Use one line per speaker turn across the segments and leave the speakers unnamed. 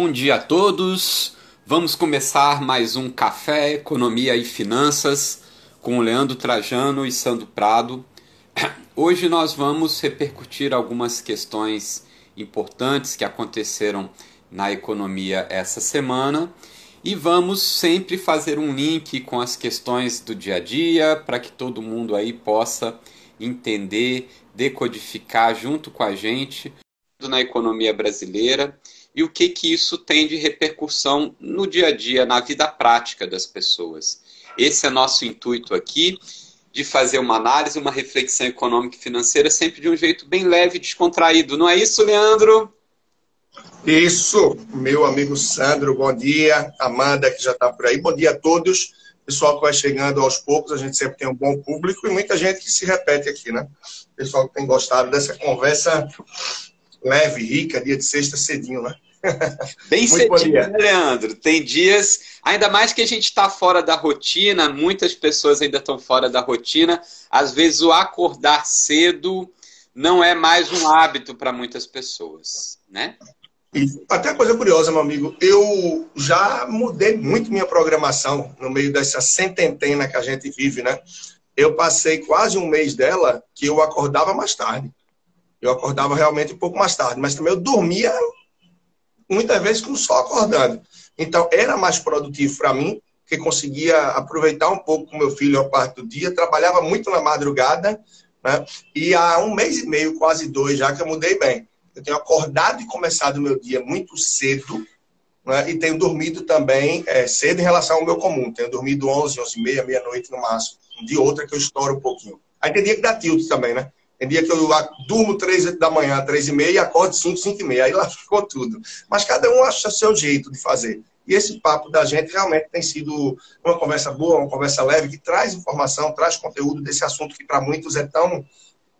Bom dia a todos. Vamos começar mais um Café Economia e Finanças com Leandro Trajano e Sandro Prado. Hoje nós vamos repercutir algumas questões importantes que aconteceram na economia essa semana e vamos sempre fazer um link com as questões do dia a dia para que todo mundo aí possa entender, decodificar junto com a gente na economia brasileira e o que, que isso tem de repercussão no dia a dia, na vida prática das pessoas. Esse é nosso intuito aqui, de fazer uma análise, uma reflexão econômica e financeira, sempre de um jeito bem leve e descontraído. Não é isso, Leandro?
Isso, meu amigo Sandro, bom dia. Amanda, que já está por aí, bom dia a todos. Pessoal que vai chegando aos poucos, a gente sempre tem um bom público e muita gente que se repete aqui, né? Pessoal que tem gostado dessa conversa leve, rica, dia de sexta cedinho, né?
Bem cedinho, né, Leandro? Tem dias, ainda mais que a gente está fora da rotina, muitas pessoas ainda estão fora da rotina. Às vezes o acordar cedo não é mais um hábito para muitas pessoas, né?
Até coisa curiosa, meu amigo, eu já mudei muito minha programação no meio dessa cententena que a gente vive, né? Eu passei quase um mês dela que eu acordava mais tarde. Eu acordava realmente um pouco mais tarde, mas também eu dormia muitas vezes com só acordando. Então, era mais produtivo para mim, que conseguia aproveitar um pouco com meu filho a parte do dia, trabalhava muito na madrugada, né? e há um mês e meio, quase dois já, que eu mudei bem. Eu tenho acordado e começado o meu dia muito cedo, né? e tenho dormido também é, cedo em relação ao meu comum. Tenho dormido 11, 11 e meia, meia-noite no máximo. Um outra que eu estouro um pouquinho. Aí tem dia que dá tilt também, né? Tem dia que eu durmo três da manhã, três e meia, e acordo cinco, cinco e meia. Aí lá ficou tudo. Mas cada um acha seu jeito de fazer. E esse papo da gente realmente tem sido uma conversa boa, uma conversa leve, que traz informação, traz conteúdo desse assunto que para muitos é tão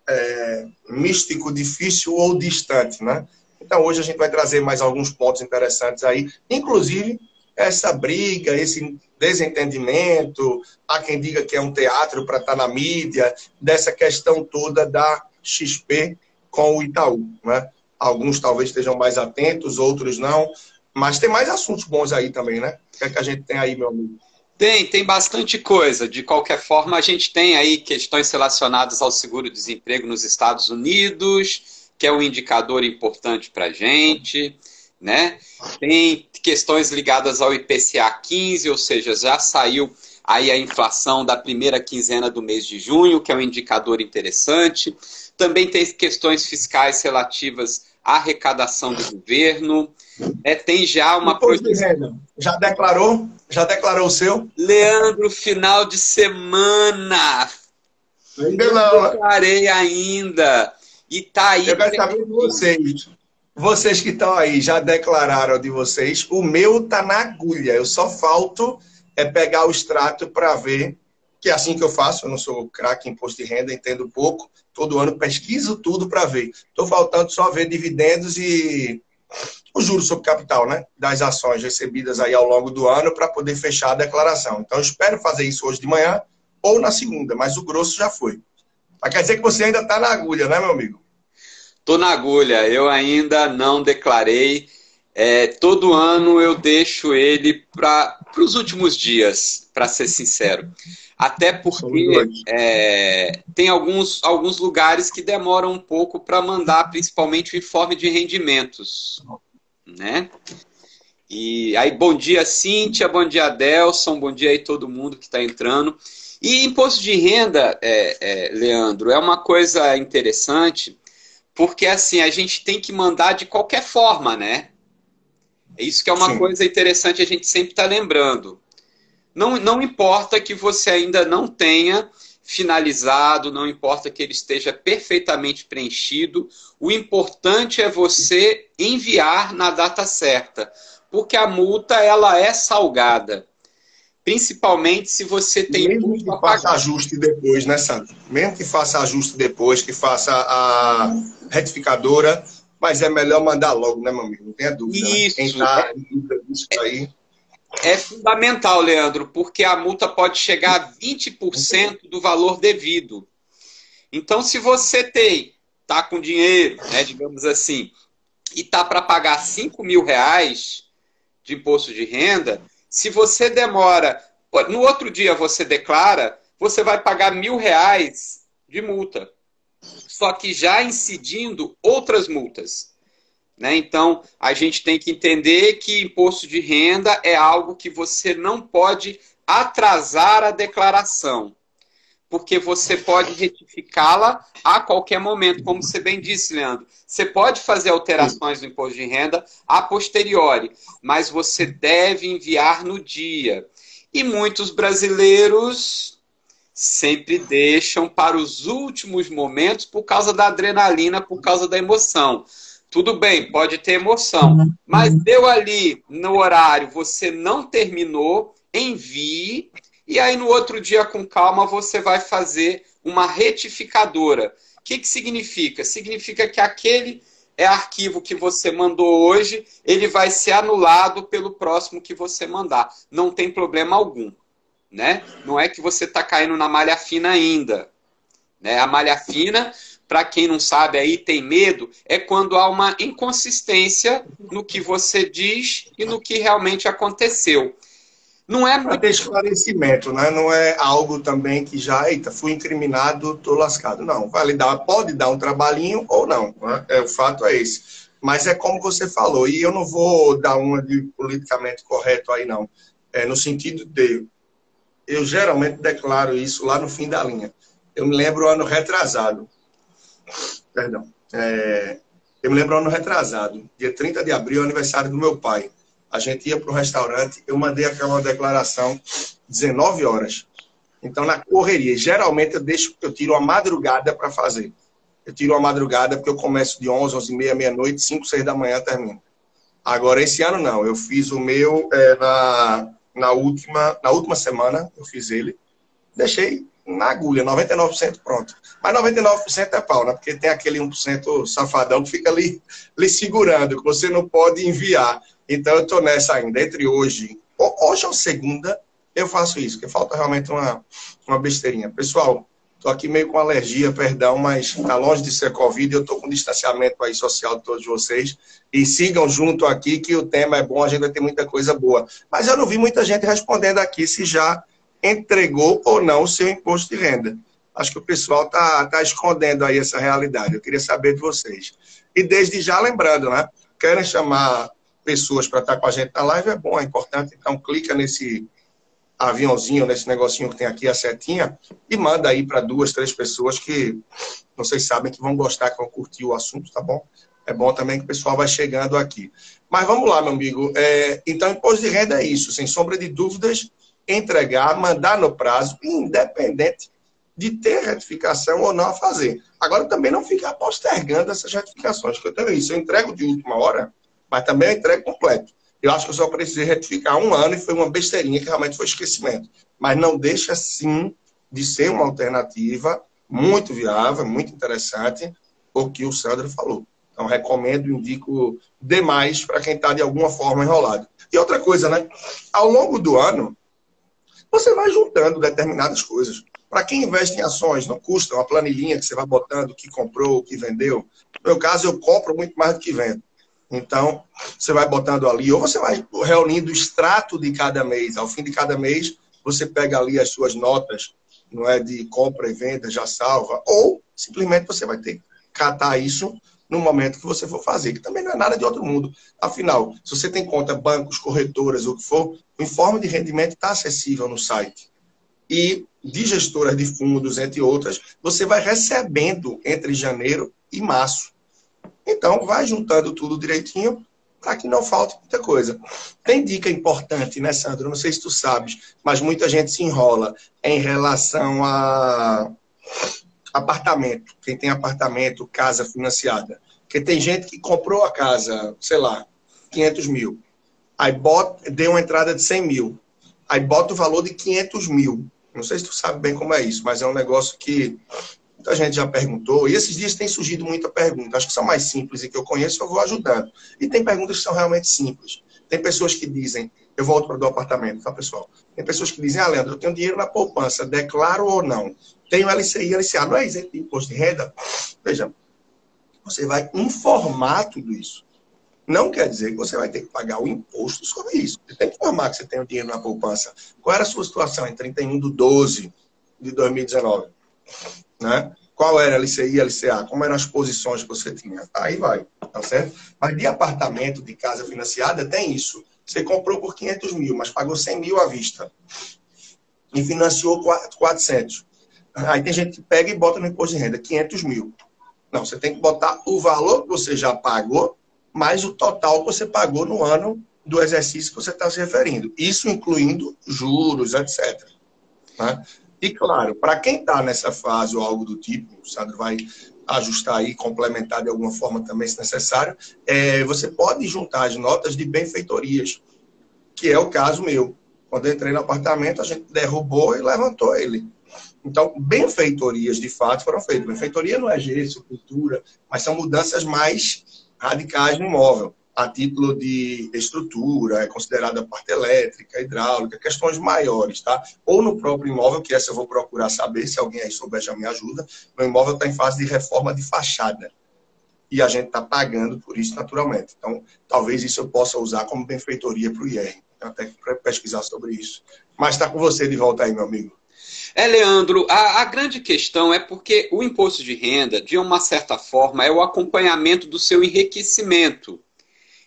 é, místico, difícil ou distante, né? Então hoje a gente vai trazer mais alguns pontos interessantes aí, inclusive essa briga, esse desentendimento, há quem diga que é um teatro para estar tá na mídia, dessa questão toda da XP com o Itaú. Né? Alguns talvez estejam mais atentos, outros não. Mas tem mais assuntos bons aí também, né? O que é que a gente tem aí, meu amigo?
Tem, tem bastante coisa. De qualquer forma, a gente tem aí questões relacionadas ao seguro-desemprego nos Estados Unidos, que é um indicador importante para a gente, né? Tem questões ligadas ao IPCA 15, ou seja, já saiu aí a inflação da primeira quinzena do mês de junho, que é um indicador interessante. Também tem questões fiscais relativas à arrecadação do governo. É, tem já uma
projeção. Já declarou? Já declarou o seu?
Leandro, final de semana.
Ainda não.
Declarei ainda. E tá aí.
Eu quero saber de vocês. Vocês que estão aí já declararam de vocês. O meu tá na agulha. Eu só falto é pegar o extrato para ver que é assim que eu faço. Eu não sou craque em imposto de renda, entendo pouco. Todo ano pesquiso tudo para ver. Estou faltando só ver dividendos e o juro sobre capital, né? Das ações recebidas aí ao longo do ano para poder fechar a declaração. Então, espero fazer isso hoje de manhã ou na segunda, mas o grosso já foi. Mas quer dizer que você ainda está na agulha, né, meu amigo?
Tô na agulha, eu ainda não declarei. É, todo ano eu deixo ele para os últimos dias, para ser sincero. Até porque é, tem alguns, alguns lugares que demoram um pouco para mandar, principalmente o informe de rendimentos. Né? E aí, bom dia, Cíntia, bom dia, Adelson, bom dia aí todo mundo que está entrando. E imposto de renda, é, é, Leandro, é uma coisa interessante porque assim, a gente tem que mandar de qualquer forma, né? É isso que é uma Sim. coisa interessante a gente sempre está lembrando. Não, não importa que você ainda não tenha finalizado, não importa que ele esteja perfeitamente preenchido, o importante é você enviar na data certa, porque a multa ela é salgada. Principalmente se você tem.
Mesmo que faça ajuste depois, né, Sandro? Mesmo que faça ajuste depois, que faça a retificadora, mas é melhor mandar logo, né, meu amigo? Não tenha dúvida.
Né? Isso. Né? Quem tá em dúvida disso aí. É fundamental, Leandro, porque a multa pode chegar a 20% do valor devido. Então, se você tem, tá com dinheiro, né, digamos assim, e tá para pagar 5 mil reais, de imposto de renda, se você demora, no outro dia você declara, você vai pagar mil reais de multa. Só que já incidindo outras multas. Né? Então, a gente tem que entender que imposto de renda é algo que você não pode atrasar a declaração, porque você pode retificá-la a qualquer momento, como você bem disse, Leandro. Você pode fazer alterações no imposto de renda a posteriori, mas você deve enviar no dia. E muitos brasileiros sempre deixam para os últimos momentos por causa da adrenalina, por causa da emoção. Tudo bem, pode ter emoção, mas deu ali no horário, você não terminou, envie, e aí no outro dia, com calma, você vai fazer uma retificadora. O que, que significa? Significa que aquele é arquivo que você mandou hoje, ele vai ser anulado pelo próximo que você mandar. Não tem problema algum. Né? Não é que você está caindo na malha fina ainda. Né? A malha fina, para quem não sabe aí, tem medo, é quando há uma inconsistência no que você diz e no que realmente aconteceu.
Não é muito... ter esclarecimento, né? Não é algo também que já, eita, fui incriminado, tô lascado. Não, vai dar, pode dar um trabalhinho ou não. Né? É, o fato é esse. Mas é como você falou, e eu não vou dar uma de politicamente correto aí, não. É, no sentido de, eu geralmente declaro isso lá no fim da linha. Eu me lembro ano retrasado. Perdão. É, eu me lembro ano retrasado, dia 30 de abril, aniversário do meu pai a gente ia para o restaurante, eu mandei aquela declaração 19 horas. Então, na correria, geralmente eu deixo, eu tiro a madrugada para fazer. Eu tiro a madrugada porque eu começo de 11, 11 e meia, meia-noite, 5, 6 da manhã termino. Agora, esse ano não. Eu fiz o meu é, na, na, última, na última semana, eu fiz ele. Deixei na agulha, 99% pronto. Mas 99% é pau, né? Porque tem aquele 1% safadão que fica ali, ali segurando, que você não pode enviar. Então eu estou nessa ainda. Entre hoje, hoje ou segunda, eu faço isso, porque falta realmente uma, uma besteirinha. Pessoal, estou aqui meio com alergia, perdão, mas está longe de ser Covid, eu estou com distanciamento aí social de todos vocês. E sigam junto aqui, que o tema é bom, a gente vai ter muita coisa boa. Mas eu não vi muita gente respondendo aqui se já entregou ou não o seu imposto de renda. Acho que o pessoal está tá escondendo aí essa realidade. Eu queria saber de vocês. E desde já lembrando, né? Querem chamar pessoas para estar com a gente na live, é bom, é importante. Então, clica nesse aviãozinho, nesse negocinho que tem aqui, a setinha, e manda aí para duas, três pessoas que vocês sabem que vão gostar, que vão curtir o assunto, tá bom? É bom também que o pessoal vai chegando aqui. Mas vamos lá, meu amigo. É, então, imposto de renda é isso, sem sombra de dúvidas, entregar, mandar no prazo, independente de ter retificação ou não a fazer. Agora, também não ficar postergando essas retificações, que eu tenho isso. Eu entrego de última hora, mas também a entrega completo. Eu acho que eu só precisei retificar um ano e foi uma besteirinha que realmente foi esquecimento. Mas não deixa, sim, de ser uma alternativa muito viável, muito interessante, o que o Sandro falou. Então, recomendo, indico demais para quem está de alguma forma enrolado. E outra coisa, né? Ao longo do ano, você vai juntando determinadas coisas. Para quem investe em ações, não custa uma planilhinha que você vai botando o que comprou, o que vendeu. No meu caso, eu compro muito mais do que vendo. Então, você vai botando ali, ou você vai reunindo o extrato de cada mês. Ao fim de cada mês, você pega ali as suas notas, não é de compra e venda, já salva, ou simplesmente você vai ter que catar isso no momento que você for fazer, que também não é nada de outro mundo. Afinal, se você tem conta, bancos, corretoras, o que for, o informe de rendimento está acessível no site. E de gestoras de fundos, entre outras, você vai recebendo entre janeiro e março. Então, vai juntando tudo direitinho para que não falte muita coisa. Tem dica importante, né, Sandro? Não sei se tu sabes, mas muita gente se enrola em relação a apartamento. Quem tem apartamento, casa financiada. Porque tem gente que comprou a casa, sei lá, 500 mil. Aí bota, deu uma entrada de 100 mil. Aí bota o valor de 500 mil. Não sei se tu sabe bem como é isso, mas é um negócio que Muita gente já perguntou, e esses dias tem surgido muita pergunta. Acho que são mais simples e que eu conheço, eu vou ajudando. E tem perguntas que são realmente simples. Tem pessoas que dizem, eu volto para o apartamento, tá, pessoal? Tem pessoas que dizem, ah, Leandro, eu tenho dinheiro na poupança, declaro ou não? Tenho LCI, LCA, não é isento de imposto de renda? Veja, você vai informar tudo isso. não quer dizer que você vai ter que pagar o imposto sobre isso. Você tem que informar que você tem o dinheiro na poupança. Qual era a sua situação em 31 de 12 de 2019? Né? Qual era a LCI e LCA? Como eram as posições que você tinha? Aí vai, tá certo? Mas de apartamento, de casa financiada, tem isso. Você comprou por 500 mil, mas pagou 100 mil à vista. E financiou 400. Aí tem gente que pega e bota no imposto de renda 500 mil. Não, você tem que botar o valor que você já pagou mais o total que você pagou no ano do exercício que você está se referindo. Isso incluindo juros, etc. Né? E, claro, para quem está nessa fase ou algo do tipo, o Sandro vai ajustar aí, complementar de alguma forma também, se necessário, é, você pode juntar as notas de benfeitorias, que é o caso meu. Quando eu entrei no apartamento, a gente derrubou e levantou ele. Então, benfeitorias, de fato, foram feitas. Benfeitoria não é gesso, cultura, mas são mudanças mais radicais no imóvel, a título de estrutura, é considerada parte elétrica, hidráulica, questões maiores, tá? Ou no próprio imóvel, que essa eu vou procurar saber, se alguém aí souber já me ajuda, o imóvel está em fase de reforma de fachada. E a gente está pagando por isso naturalmente. Então, talvez isso eu possa usar como benfeitoria para o IR. Até que pesquisar sobre isso. Mas está com você de volta aí, meu amigo.
É, Leandro, a, a, grande questão é porque o imposto de renda, de uma certa forma, é o acompanhamento do seu enriquecimento.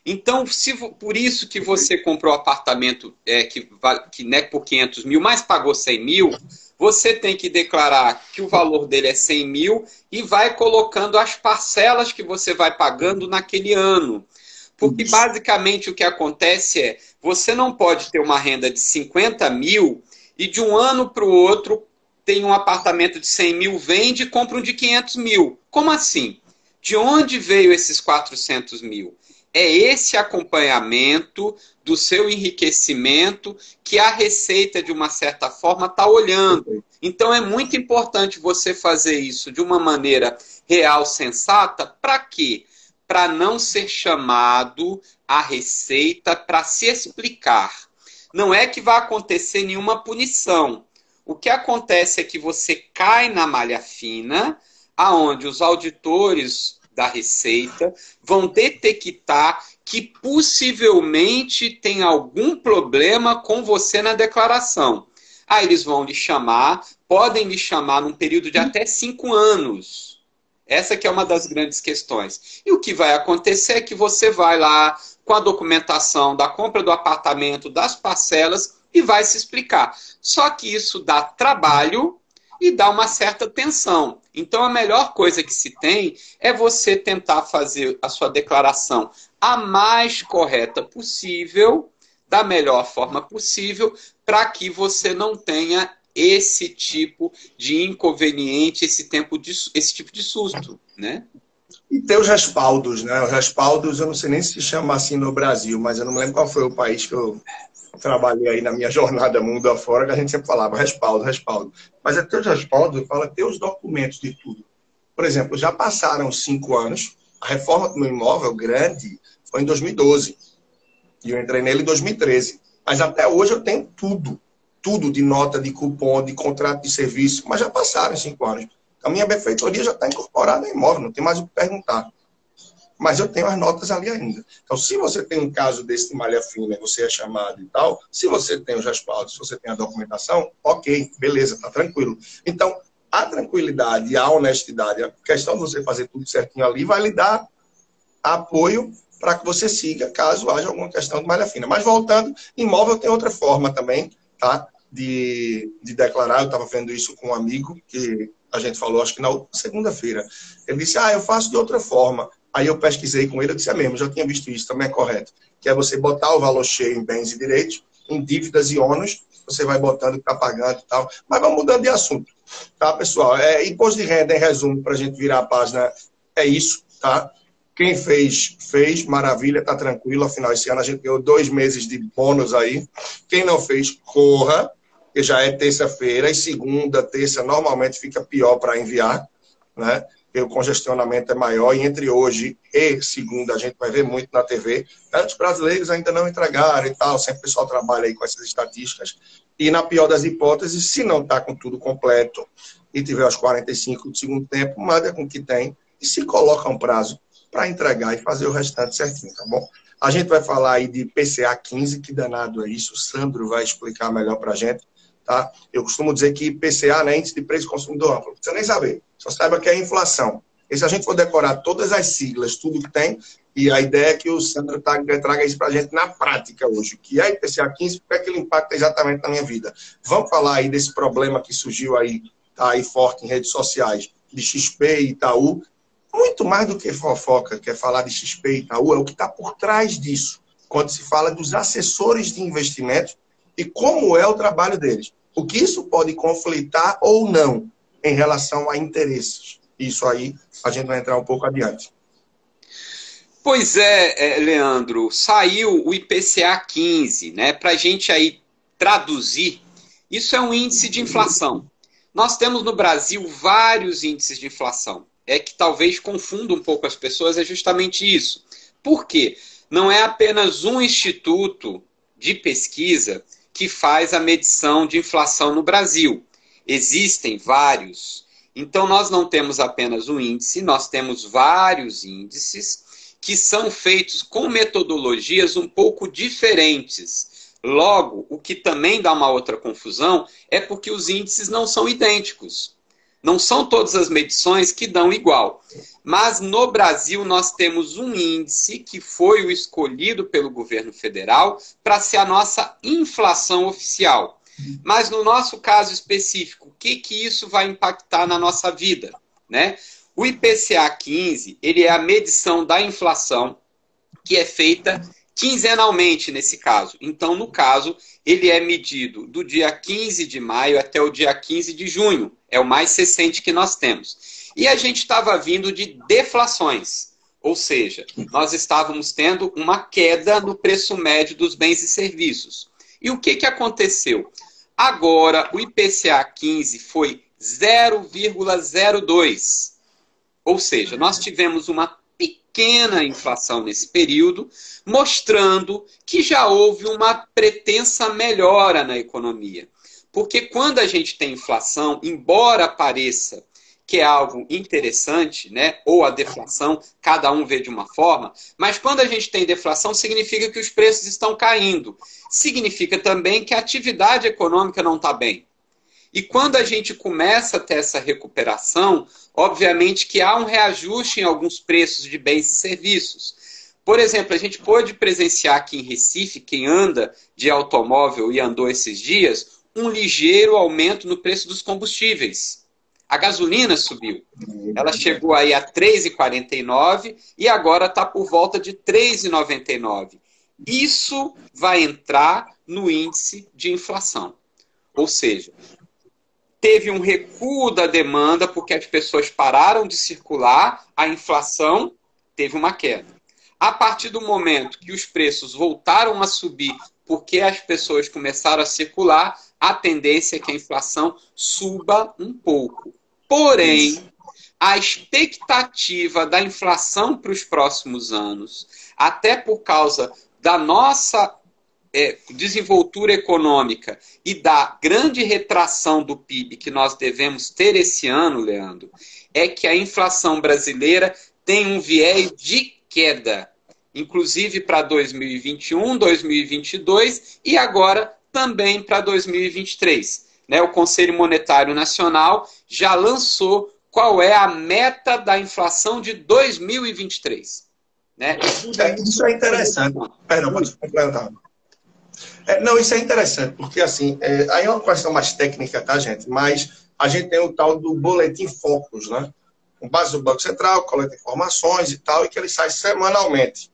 Então, se, por isso que você comprou apartamento é, que, que né, por 500 mil, mas pagou 100 mil, você tem que declarar que o valor dele é 100 mil e vai colocando as parcelas que você vai pagando naquele ano. Porque basicamente o que acontece é, você não pode ter uma renda de 50 mil e de um ano para o outro tem um apartamento de 100 mil, vende e compra um de 500 mil. Como assim? De onde veio esses 400 mil? É esse acompanhamento do seu enriquecimento que a Receita, de uma certa forma, está olhando. Então, é muito importante você fazer isso de uma maneira real, sensata. Para quê? Para não ser chamado a Receita para se explicar não é que vai acontecer nenhuma punição. O que acontece é que você cai na malha fina, aonde os auditores da Receita vão detectar que possivelmente tem algum problema com você na declaração. Aí eles vão lhe chamar, podem lhe chamar num período de até cinco anos. Essa que é uma das grandes questões. E o que vai acontecer é que você vai lá, com a documentação da compra do apartamento, das parcelas e vai se explicar. Só que isso dá trabalho e dá uma certa tensão. Então, a melhor coisa que se tem é você tentar fazer a sua declaração a mais correta possível, da melhor forma possível, para que você não tenha esse tipo de inconveniente, esse, tempo de, esse tipo de susto, né?
E ter os respaldos, né? Os respaldos, eu não sei nem se chama assim no Brasil, mas eu não me lembro qual foi o país que eu trabalhei aí na minha jornada mundo afora, que a gente sempre falava respaldo, respaldo. Mas é ter os respaldos, fala ter os documentos de tudo. Por exemplo, já passaram cinco anos, a reforma do meu imóvel grande foi em 2012. E eu entrei nele em 2013. Mas até hoje eu tenho tudo. Tudo de nota, de cupom, de contrato de serviço. Mas já passaram cinco anos. A minha benfeitoria já está incorporada em imóvel, não tem mais o que perguntar. Mas eu tenho as notas ali ainda. Então, se você tem um caso desse de malha fina, você é chamado e tal, se você tem os respaldos, se você tem a documentação, ok, beleza, tá tranquilo. Então, a tranquilidade, a honestidade, a questão de você fazer tudo certinho ali vai lhe dar apoio para que você siga caso haja alguma questão de malha fina. Mas voltando, imóvel tem outra forma também, tá? De, de declarar. Eu estava vendo isso com um amigo que a gente falou, acho que na segunda-feira. Ele disse, ah, eu faço de outra forma. Aí eu pesquisei com ele, eu disse, é mesmo, já tinha visto isso, também é correto. Que é você botar o valor cheio em bens e direitos, em dívidas e ônus, você vai botando que está pagando e tal. Mas vamos mudando de assunto, tá, pessoal? É, imposto de renda, em resumo, para a gente virar a página, é isso, tá? Quem fez, fez, maravilha, tá tranquilo. Afinal, esse ano a gente ganhou dois meses de bônus aí. Quem não fez, corra, que já é terça-feira, e segunda, terça, normalmente fica pior para enviar, né? O congestionamento é maior, e entre hoje e segunda a gente vai ver muito na TV. Os brasileiros ainda não entregaram e tal, sempre o pessoal trabalha aí com essas estatísticas. E na pior das hipóteses, se não está com tudo completo e tiver os 45 do segundo tempo, manda com o que tem e se coloca um prazo. para entregar e fazer o restante certinho, tá bom? A gente vai falar aí de PCA 15, que danado é isso, o Sandro vai explicar melhor para a gente, tá? Eu costumo dizer que PCA, né, índice de preço consumidor amplo, não precisa nem saber, só saiba que é inflação. E se a gente for decorar todas as siglas, tudo que tem, e a ideia é que o Sandro traga, isso para a gente na prática hoje, que é IPCA 15, porque é que ele impacta exatamente na minha vida. Vamos falar aí desse problema que surgiu aí, tá aí forte em redes sociais, de XP e Itaú. Muito mais do que fofoca, quer falar de XP e Itaú, é o que está por trás disso, quando se fala dos assessores de investimentos e como é o trabalho deles. O que isso pode conflitar ou não em relação a interesses. Isso aí a gente vai entrar um pouco adiante.
Pois é, é Leandro, saiu o IPCA 15, né? Para a gente aí traduzir, isso é um índice de inflação. Nós temos no Brasil vários índices de inflação. É que talvez confunda um pouco as pessoas, é justamente isso. Por quê? Não é apenas um instituto de pesquisa que faz a medição de inflação no Brasil. Existem vários. Então, nós não temos apenas um índice, nós temos vários índices que são feitos com metodologias um pouco diferentes. Logo, o que também dá uma outra confusão é porque os índices não são idênticos. Não são todas as medições que dão igual. Mas no Brasil nós temos um índice que foi o escolhido pelo governo federal para ser a nossa inflação oficial. Mas no nosso caso específico, o que, que isso vai impactar na nossa vida? Né? O IPCA 15, ele é a medição da inflação que é feita quinzenalmente nesse caso. Então, no caso, ele é medido do dia 15 de maio até o dia 15 de junho. É o mais recente que nós temos. E a gente estava vindo de deflações. Ou seja, nós estávamos tendo uma queda no preço médio dos bens e serviços. E o que, que aconteceu? Agora, o IPCA 15 foi 0,02. Ou seja, nós tivemos uma pequena inflação nesse período, mostrando que já houve uma pretensa melhora na economia. Porque quando a gente tem inflação, embora pareça que é algo interessante, né? Ou a deflação, cada um vê de uma forma, mas quando a gente tem deflação, significa que os preços estão caindo. Significa também que a atividade econômica não está bem. E quando a gente começa a ter essa recuperação, obviamente que há um reajuste em alguns preços de bens e serviços. Por exemplo, a gente pôde presenciar aqui em Recife, quem anda de automóvel e andou esses dias, um ligeiro aumento no preço dos combustíveis. A gasolina subiu. Ela chegou aí a 3,49 e agora está por volta de 3,99. Isso vai entrar no índice de inflação. Ou seja, teve um recuo da demanda porque as pessoas pararam de circular, a inflação teve uma queda. A partir do momento que os preços voltaram a subir porque as pessoas começaram a circular, a tendência é que a inflação suba um pouco. Porém, a expectativa da inflação para os próximos anos, até por causa da nossa é, desenvoltura econômica e da grande retração do PIB que nós devemos ter esse ano, Leandro, é que a inflação brasileira tem um viés de queda, inclusive para 2021, 2022 e agora também para 2023 né, o Conselho Monetário Nacional já lançou qual é a meta da inflação de 2023. Né?
É, isso é interessante. Perdão, pode complementar. É, não, isso é interessante, porque assim, é, aí é uma questão mais técnica, tá, gente? Mas a gente tem o tal do boletim Focus, né? Com base do Banco Central, coleta informações e tal, e que ele sai semanalmente.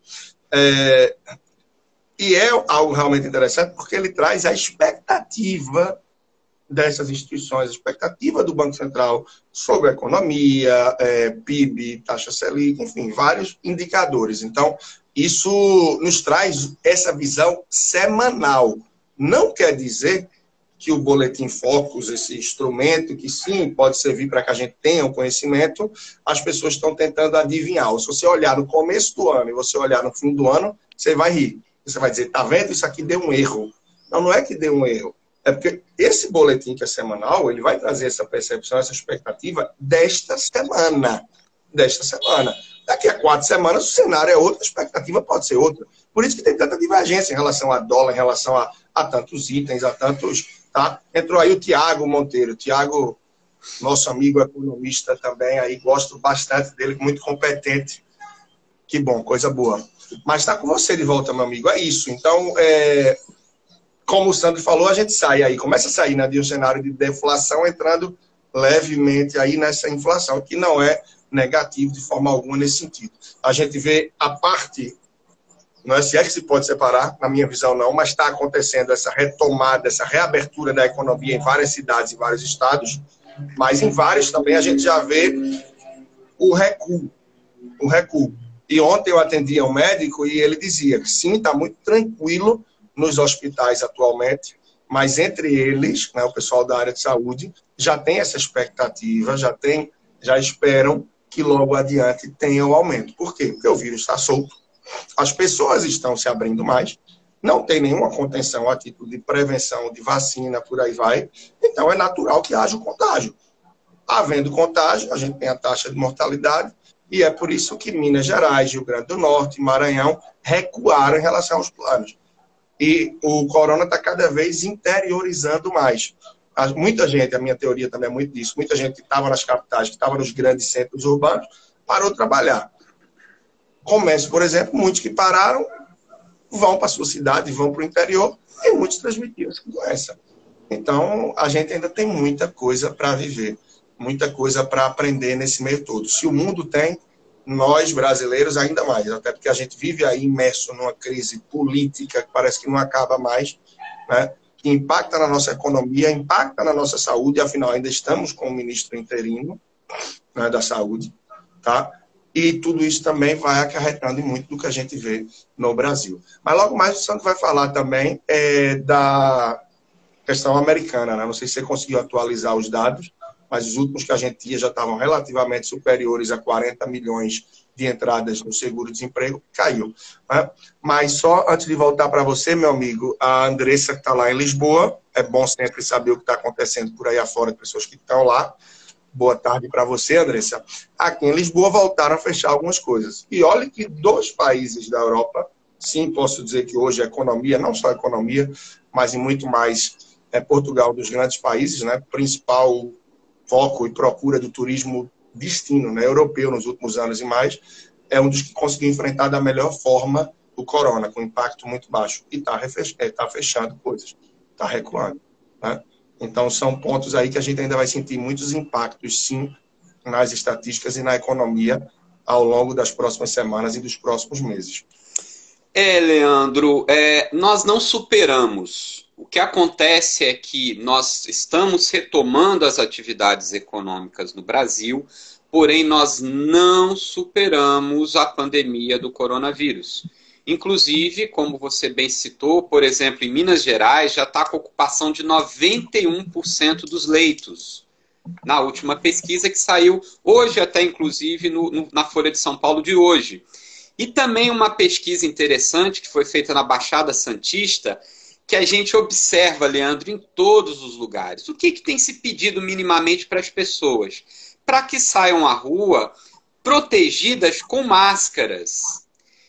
É, e é algo realmente interessante porque ele traz a expectativa dessas instituições, expectativa do Banco Central sobre a economia, é, PIB, taxa Selic, enfim, vários indicadores. Então, isso nos traz essa visão semanal. Não quer dizer que o Boletim Focus, esse instrumento que sim pode servir para que a gente tenha o conhecimento, as pessoas estão tentando adivinhar. Se você olhar no começo do ano e você olhar no fim do ano, você vai rir. Você vai dizer, tá vendo? Isso aqui deu um erro. Não, não é que deu um erro. É porque esse boletim que é semanal, ele vai trazer essa percepção, essa expectativa desta semana. desta semana. Daqui a quatro semanas o cenário é outro, a expectativa pode ser outra. Por isso que tem tanta divergência em relação a dólar, em relação a, a tantos itens, a tantos. Tá? Entrou aí o Tiago Monteiro. Tiago, nosso amigo economista também, aí gosto bastante dele, muito competente. Que bom, coisa boa. Mas está com você de volta, meu amigo. É isso. Então, é, como o Sandro falou, a gente sai aí, começa a sair né, de um cenário de deflação, entrando levemente aí nessa inflação, que não é negativo de forma alguma nesse sentido. A gente vê a parte, não é se é que se pode separar, na minha visão não, mas está acontecendo essa retomada, essa reabertura da economia em várias cidades, em vários estados, mas em vários também a gente já vê o recuo, o recuo. E ontem eu atendi um médico e ele dizia que sim, está muito tranquilo nos hospitais atualmente, mas entre eles, né, o pessoal da área de saúde, já tem essa expectativa, já tem, já esperam que logo adiante tenha o aumento. Por quê? Porque o vírus está solto, as pessoas estão se abrindo mais, não tem nenhuma contenção a título de prevenção, de vacina, por aí vai, então é natural que haja o contágio. Havendo contágio, a gente tem a taxa de mortalidade, e é por isso que Minas Gerais, Rio Grande do Norte, Maranhão recuaram em relação aos planos e o corona está cada vez interiorizando mais. Muita gente, a minha teoria também é muito disso, muita gente que estava nas capitais, que estava nos grandes centros urbanos, parou de trabalhar. Comércio, por exemplo, muitos que pararam vão para a sua cidade, vão para o interior, e muitos transmitiram essa doença. Então, a gente ainda tem muita coisa para viver, muita coisa para aprender nesse meio todo. Se o mundo tem, nós brasileiros ainda mais, até porque a gente vive aí imerso numa crise política que parece que não acaba mais, né? que impacta na nossa economia, impacta na nossa saúde, afinal ainda estamos com o ministro interino né, da saúde, tá? E tudo isso também vai acarretando em muito do que a gente vê no Brasil. Mas logo mais o Santo vai falar também é, da questão americana, né? Não sei se você conseguiu atualizar os dados, mas os últimos que a gente tinha já estavam relativamente superiores a 40 milhões de entradas no seguro-desemprego, caiu. Né? Mas só antes de voltar para você, meu amigo, a Andressa que está lá em Lisboa, é bom sempre saber o que está acontecendo por aí afora, pessoas que estão lá. Boa tarde para você, Andressa. Aqui em Lisboa voltaram a fechar algumas coisas. E olha que dois países da Europa, sim, posso dizer que hoje a economia, não só a economia, mas em muito mais é Portugal dos grandes países, né? Principal foco e procura do turismo destino, né, europeu nos últimos anos e mais, é um dos que conseguiu enfrentar da melhor forma o corona, com impacto muito baixo. E está é, tá fechando coisas, está recuando. Né? Então, são pontos aí que a gente ainda vai sentir muitos impactos, sim, nas estatísticas e na economia ao longo das próximas semanas e dos próximos meses.
É, Leandro, é, nós não superamos o que acontece é que nós estamos retomando as atividades econômicas no Brasil, porém nós não superamos a pandemia do coronavírus. Inclusive, como você bem citou, por exemplo, em Minas Gerais já está com ocupação de 91% dos leitos. Na última pesquisa que saiu hoje, até inclusive no, no, na Folha de São Paulo de hoje. E também uma pesquisa interessante que foi feita na Baixada Santista, que a gente observa, Leandro, em todos os lugares. O que, que tem se pedido minimamente para as pessoas? Para que saiam à rua protegidas com máscaras.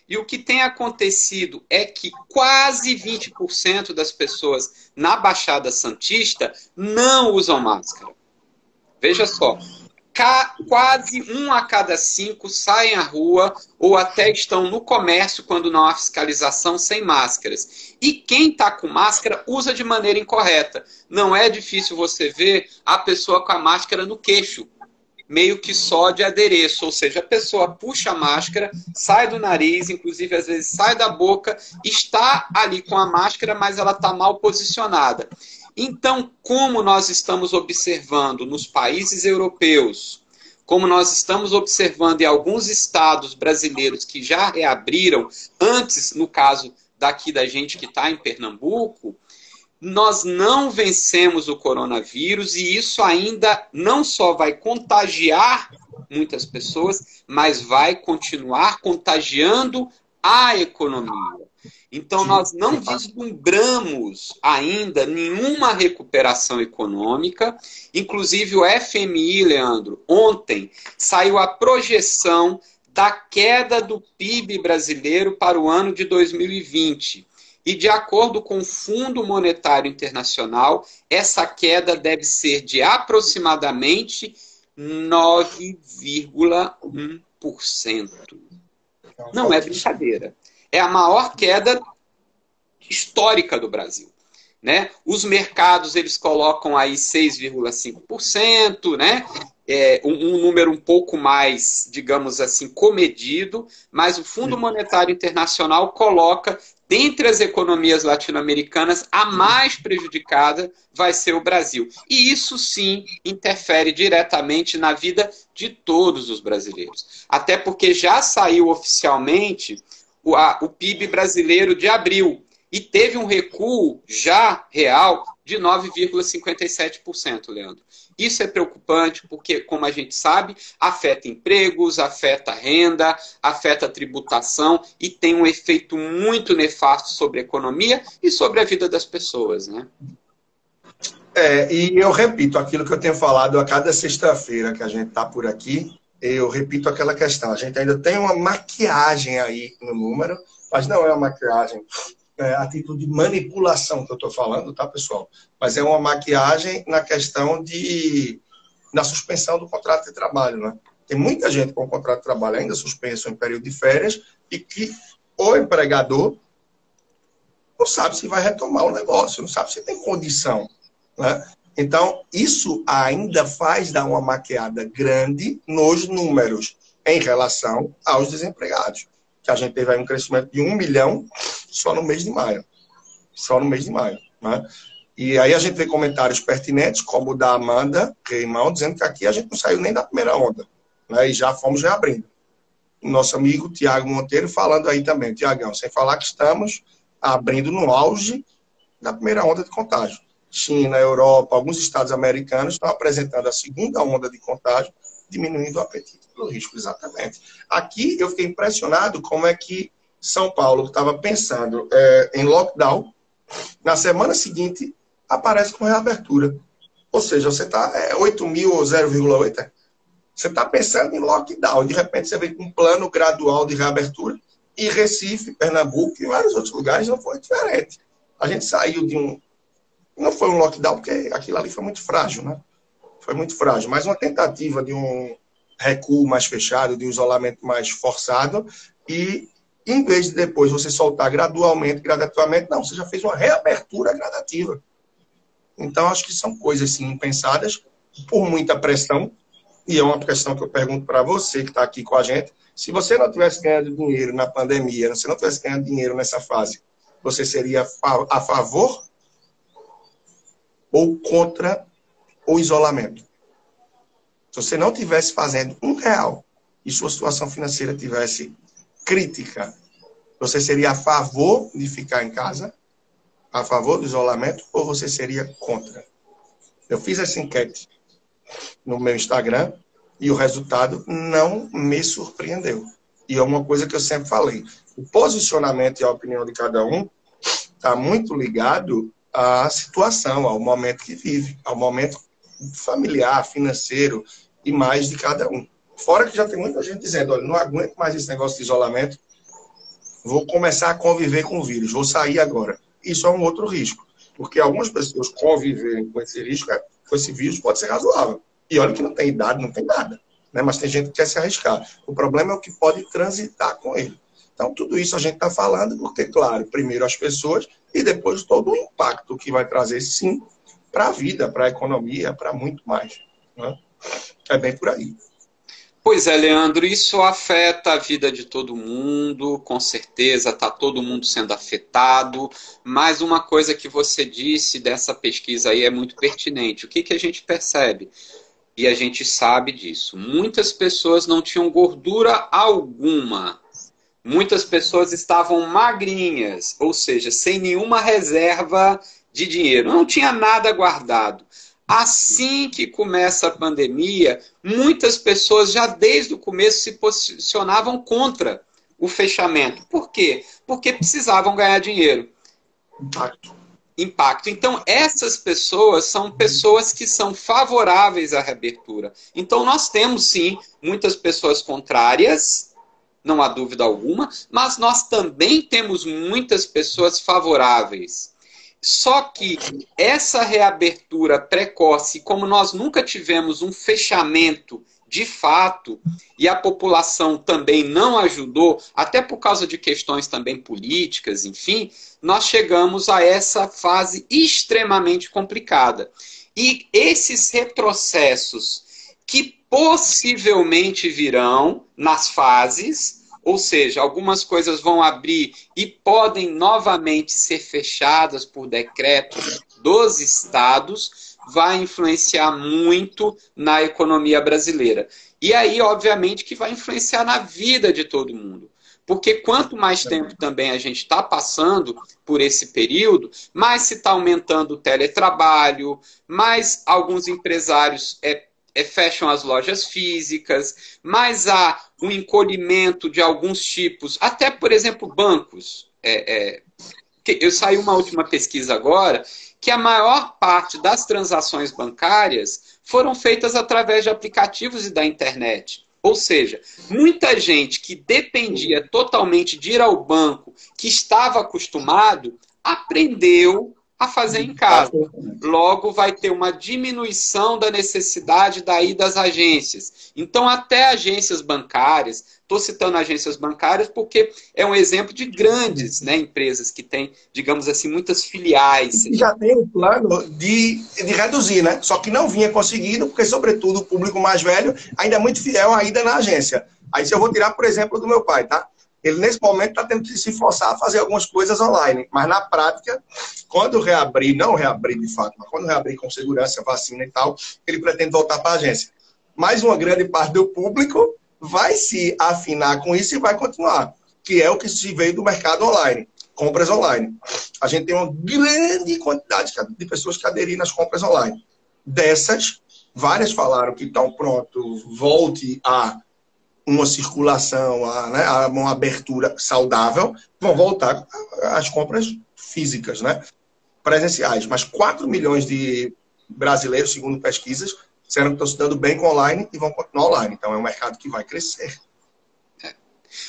E o que tem acontecido é que quase 20% das pessoas na Baixada Santista não usam máscara. Veja só, quase um a cada cinco saem à rua ou até estão no comércio quando não há fiscalização sem máscaras. E quem está com máscara usa de maneira incorreta. Não é difícil você ver a pessoa com a máscara no queixo, meio que só de adereço, ou seja, a pessoa puxa a máscara, sai do nariz, inclusive às vezes sai da boca, está ali com a máscara, mas ela está mal posicionada. Então, como nós estamos observando nos países europeus, como nós estamos observando em alguns estados brasileiros que já reabriram, antes, no caso daqui da gente que está em Pernambuco, nós não vencemos o coronavírus e isso ainda não só vai contagiar muitas pessoas, mas vai continuar contagiando a economia. Então, nós não vislumbramos ainda nenhuma recuperação econômica. Inclusive, o FMI, Leandro, ontem saiu a projeção da queda do PIB brasileiro para o ano de 2020. E, de acordo com o Fundo Monetário Internacional, essa queda deve ser de aproximadamente 9,1%. Não é brincadeira é a maior queda histórica do Brasil. Né? Os mercados eles colocam aí 6,5%, né? É, um, um, número um pouco mais, digamos assim, comedido, mas o Fundo Monetário Internacional coloca, dentre as economias latino-americanas, a mais prejudicada vai ser o Brasil. E isso sim interfere diretamente na vida de todos os brasileiros. Até porque já saiu oficialmente o, a, o PIB brasileiro de abril e teve um recuo já real de 9,57%, Leandro. Isso é preocupante porque, como a gente sabe, afeta empregos, afeta renda, afeta tributação e tem um efeito muito nefasto sobre a economia e sobre a vida das pessoas, né?
É, e eu repito aquilo que eu tenho falado a cada sexta-feira que a gente está por aqui, eu repito aquela questão. A gente ainda tem uma maquiagem aí no número, mas não é uma maquiagem, é a título de manipulação que eu estou falando, tá, pessoal? Mas é uma maquiagem na questão de na suspensão do contrato de trabalho, né? Tem muita gente com contrato de trabalho ainda suspenso em período de férias e que o empregador não sabe se vai retomar o negócio, não sabe se tem condição. Né? Então, isso ainda faz dar uma maquiada grande nos números em relação aos desempregados. Que a gente teve aí um crescimento de um milhão só no mês de maio. Só no mês de maio. Né? E aí a gente vê comentários pertinentes, como o da Amanda Reimão, dizendo que aqui a gente não saiu nem da primeira onda. Né? E já fomos reabrindo. Nosso amigo Tiago Monteiro falando aí também, Tiagão, sem falar que estamos abrindo no auge da primeira onda de contágio. China, Europa, alguns estados americanos estão apresentando a segunda onda de contágio, diminuindo o apetite pelo risco, exatamente. Aqui eu fiquei impressionado como é que São Paulo estava pensando é, em lockdown, na semana seguinte aparece com reabertura. Ou seja, você está é, 8 mil ou 0,8. É? Você está pensando em lockdown, de repente você vem com um plano gradual de reabertura, e Recife, Pernambuco e vários outros lugares não foi diferente. A gente saiu de um, não foi um lockdown, porque aquilo ali foi muito frágil, né? Foi muito frágil, mas uma tentativa de um recuo mais fechado, de um isolamento mais forçado, e em vez de depois você soltar gradualmente, gradativamente, não, você já fez uma reabertura gradativa. Então, acho que são coisas, sim, pensadas por muita pressão, e é uma questão que eu pergunto para você que está aqui com a gente, se você não tivesse ganhado dinheiro na pandemia, se não tivesse ganhado dinheiro nessa fase, você seria a favor ou contra o isolamento. Se você não tivesse fazendo um real e sua situação financeira tivesse crítica, você seria a favor de ficar em casa, a favor do isolamento, ou você seria contra? Eu fiz essa enquete no meu Instagram e o resultado não me surpreendeu. E é uma coisa que eu sempre falei: o posicionamento e a opinião de cada um está muito ligado à situação, ao momento que vive, ao momento familiar, financeiro e mais de cada um. Fora que já tem muita gente dizendo, olha, não aguento mais esse negócio de isolamento, vou começar a conviver com o vírus, vou sair agora. Isso é um outro risco, porque algumas pessoas conviverem com esse risco, com esse vírus, pode ser razoável. E olha que não tem idade, não tem nada. Né? Mas tem gente que quer se arriscar. O problema é o que pode transitar com ele. Então, tudo isso a gente está falando porque, claro, primeiro as pessoas e depois todo o impacto que vai trazer, sim, para a vida, para a economia, para muito mais. Né? É bem por aí.
Pois é, Leandro, isso afeta a vida de todo mundo, com certeza está todo mundo sendo afetado, mas uma coisa que você disse dessa pesquisa aí é muito pertinente. O que, que a gente percebe? E a gente sabe disso. Muitas pessoas não tinham gordura alguma muitas pessoas estavam magrinhas, ou seja, sem nenhuma reserva de dinheiro, não tinha nada guardado. Assim que começa a pandemia, muitas pessoas já desde o começo se posicionavam contra o fechamento. Por quê? Porque precisavam ganhar dinheiro.
Impacto.
Impacto. Então, essas pessoas são pessoas que são favoráveis à reabertura. Então, nós temos, sim, muitas pessoas contrárias, não há dúvida alguma, mas nós também temos muitas pessoas favoráveis. Só que essa reabertura precoce, como nós nunca tivemos um fechamento de fato, e a população também não ajudou, até por causa de questões também políticas, enfim, nós chegamos a essa fase extremamente complicada. E esses retrocessos que possivelmente virão nas fases, ou seja, algumas coisas vão abrir e podem novamente ser fechadas por decreto dos estados, vai influenciar muito na economia brasileira. E aí, obviamente, que vai influenciar na vida de todo mundo. Porque quanto mais tempo também a gente está passando por esse período, mais se está aumentando o teletrabalho, mais alguns empresários é, é, fecham as lojas físicas, mais há um encolhimento de alguns tipos, até, por exemplo, bancos. É, é eu saí uma última pesquisa agora que a maior parte das transações bancárias foram feitas através de aplicativos e da internet. Ou seja, muita gente que dependia totalmente de ir ao banco, que estava acostumado, aprendeu a fazer em casa. Logo, vai ter uma diminuição da necessidade daí das agências. Então, até agências bancárias, estou citando agências bancárias porque é um exemplo de grandes né, empresas que têm, digamos assim, muitas filiais.
Já tem um plano de, de reduzir, né? Só que não vinha conseguindo, porque, sobretudo, o público mais velho ainda é muito fiel ainda na agência. Aí, se eu vou tirar, por exemplo, do meu pai, tá? Ele nesse momento está tendo que se forçar a fazer algumas coisas online. Mas na prática, quando reabrir, não reabrir de fato, mas quando reabrir com segurança, vacina e tal, ele pretende voltar para a agência. Mas uma grande parte do público vai se afinar com isso e vai continuar, que é o que se veio do mercado online, compras online. A gente tem uma grande quantidade de pessoas que aderiram às compras online. Dessas, várias falaram que estão pronto, volte a uma circulação, a, né, a uma abertura saudável, vão voltar às compras físicas, né, presenciais. Mas 4 milhões de brasileiros, segundo pesquisas, disseram que estão se dando bem com online e vão continuar online. Então é um mercado que vai crescer.
É.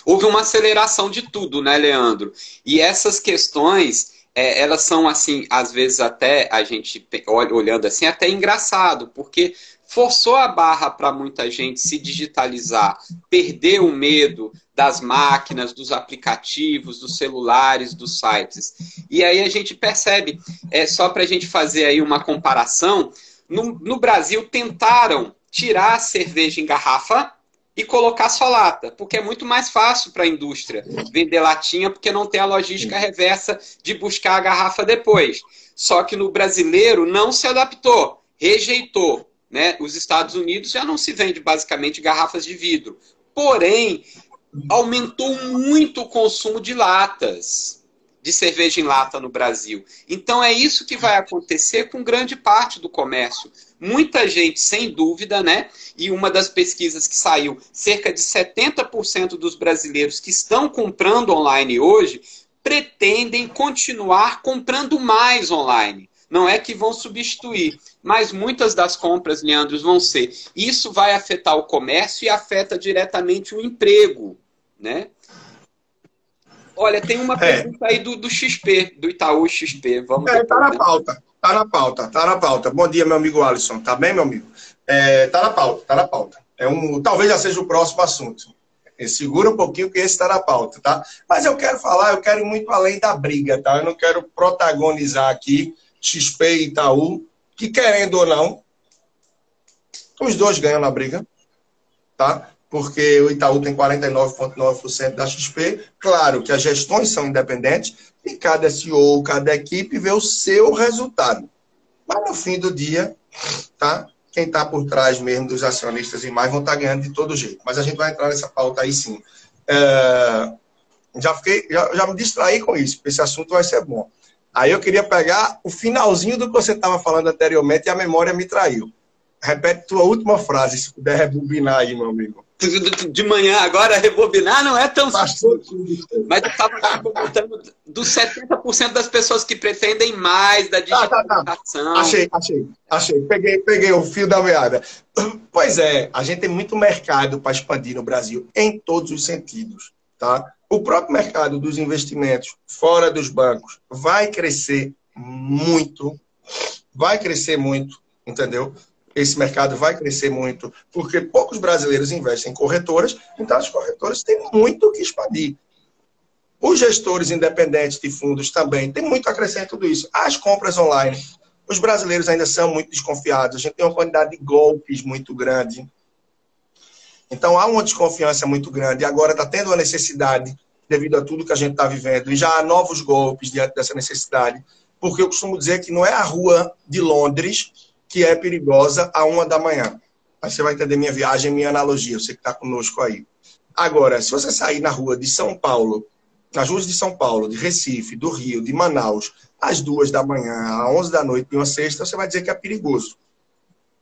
Houve uma aceleração de tudo, né, Leandro? E essas questões, é, elas são assim, às vezes até a gente olhando assim, até engraçado, porque forçou a barra para muita gente se digitalizar, perder o medo das máquinas, dos aplicativos, dos celulares, dos sites. E aí a gente percebe, é só para a gente fazer aí uma comparação, no, no Brasil tentaram tirar a cerveja em garrafa e colocar só lata, porque é muito mais fácil para a indústria vender latinha, porque não tem a logística reversa de buscar a garrafa depois. Só que no brasileiro não se adaptou, rejeitou. Né? Os Estados Unidos já não se vende basicamente garrafas de vidro. Porém, aumentou muito o consumo de latas, de cerveja em lata no Brasil. Então é isso que vai acontecer com grande parte do comércio. Muita gente, sem dúvida, né? E uma das pesquisas que saiu, cerca de 70% dos brasileiros que estão comprando online hoje pretendem continuar comprando mais online. Não é que vão substituir, mas muitas das compras, Leandros, vão ser. Isso vai afetar o comércio e afeta diretamente o emprego, né? Olha, tem uma é. pergunta aí do, do XP, do Itaú XP. Vamos
é, tá na pauta, tá na pauta, tá na pauta. Bom dia, meu amigo Alisson. Tá bem, meu amigo? É, tá na pauta, tá na pauta. É um, talvez já seja o próximo assunto. É, segura um pouquinho que esse está na pauta, tá? Mas eu quero falar, eu quero ir muito além da briga, tá? Eu não quero protagonizar aqui XP e Itaú que querendo ou não, os dois ganham na briga, tá? Porque o Itaú tem 49,9% da XP. Claro que as gestões são independentes e cada CEO, cada equipe vê o seu resultado. Mas no fim do dia, tá? Quem está por trás mesmo dos acionistas e mais vão estar tá ganhando de todo jeito. Mas a gente vai entrar nessa pauta aí sim. É... Já, fiquei, já, já me distraí com isso, esse assunto vai ser bom. Aí eu queria pegar o finalzinho do que você estava falando anteriormente e a memória me traiu. repete tua última frase, se puder rebobinar aí, meu amigo.
De manhã, agora rebobinar não é tão simples. Mas eu estava comentando dos 70% das pessoas que pretendem mais da digitalização. Ah, tá,
tá. Achei, achei, achei. Peguei, peguei o fio da meada. Pois é, a gente tem muito mercado para expandir no Brasil em todos os sentidos. Tá? O próprio mercado dos investimentos fora dos bancos vai crescer muito, vai crescer muito, entendeu? Esse mercado vai crescer muito, porque poucos brasileiros investem em corretoras, então as corretoras têm muito o que expandir. Os gestores independentes de fundos também têm muito a crescer em tudo isso. As compras online, os brasileiros ainda são muito desconfiados, a gente tem uma quantidade de golpes muito grande. Então há uma desconfiança muito grande, e agora está tendo uma necessidade devido a tudo que a gente está vivendo, e já há novos golpes diante dessa necessidade porque eu costumo dizer que não é a rua de Londres que é perigosa a uma da manhã. Aí você vai entender minha viagem, minha analogia, você que está conosco aí. Agora, se você sair na rua de São Paulo, nas ruas de São Paulo, de Recife, do Rio, de Manaus, às duas da manhã, às onze da noite, de uma sexta, você vai dizer que é perigoso.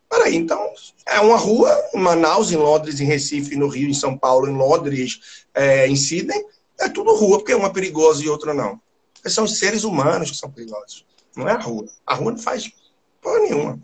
Peraí, então, é uma rua em Manaus, em Londres, em Recife, no Rio, em São Paulo, em Londres, é, em Sydney, é tudo rua, porque uma é perigosa e outra não. São os seres humanos que são perigosos. Não é a rua. A rua não faz porra nenhuma.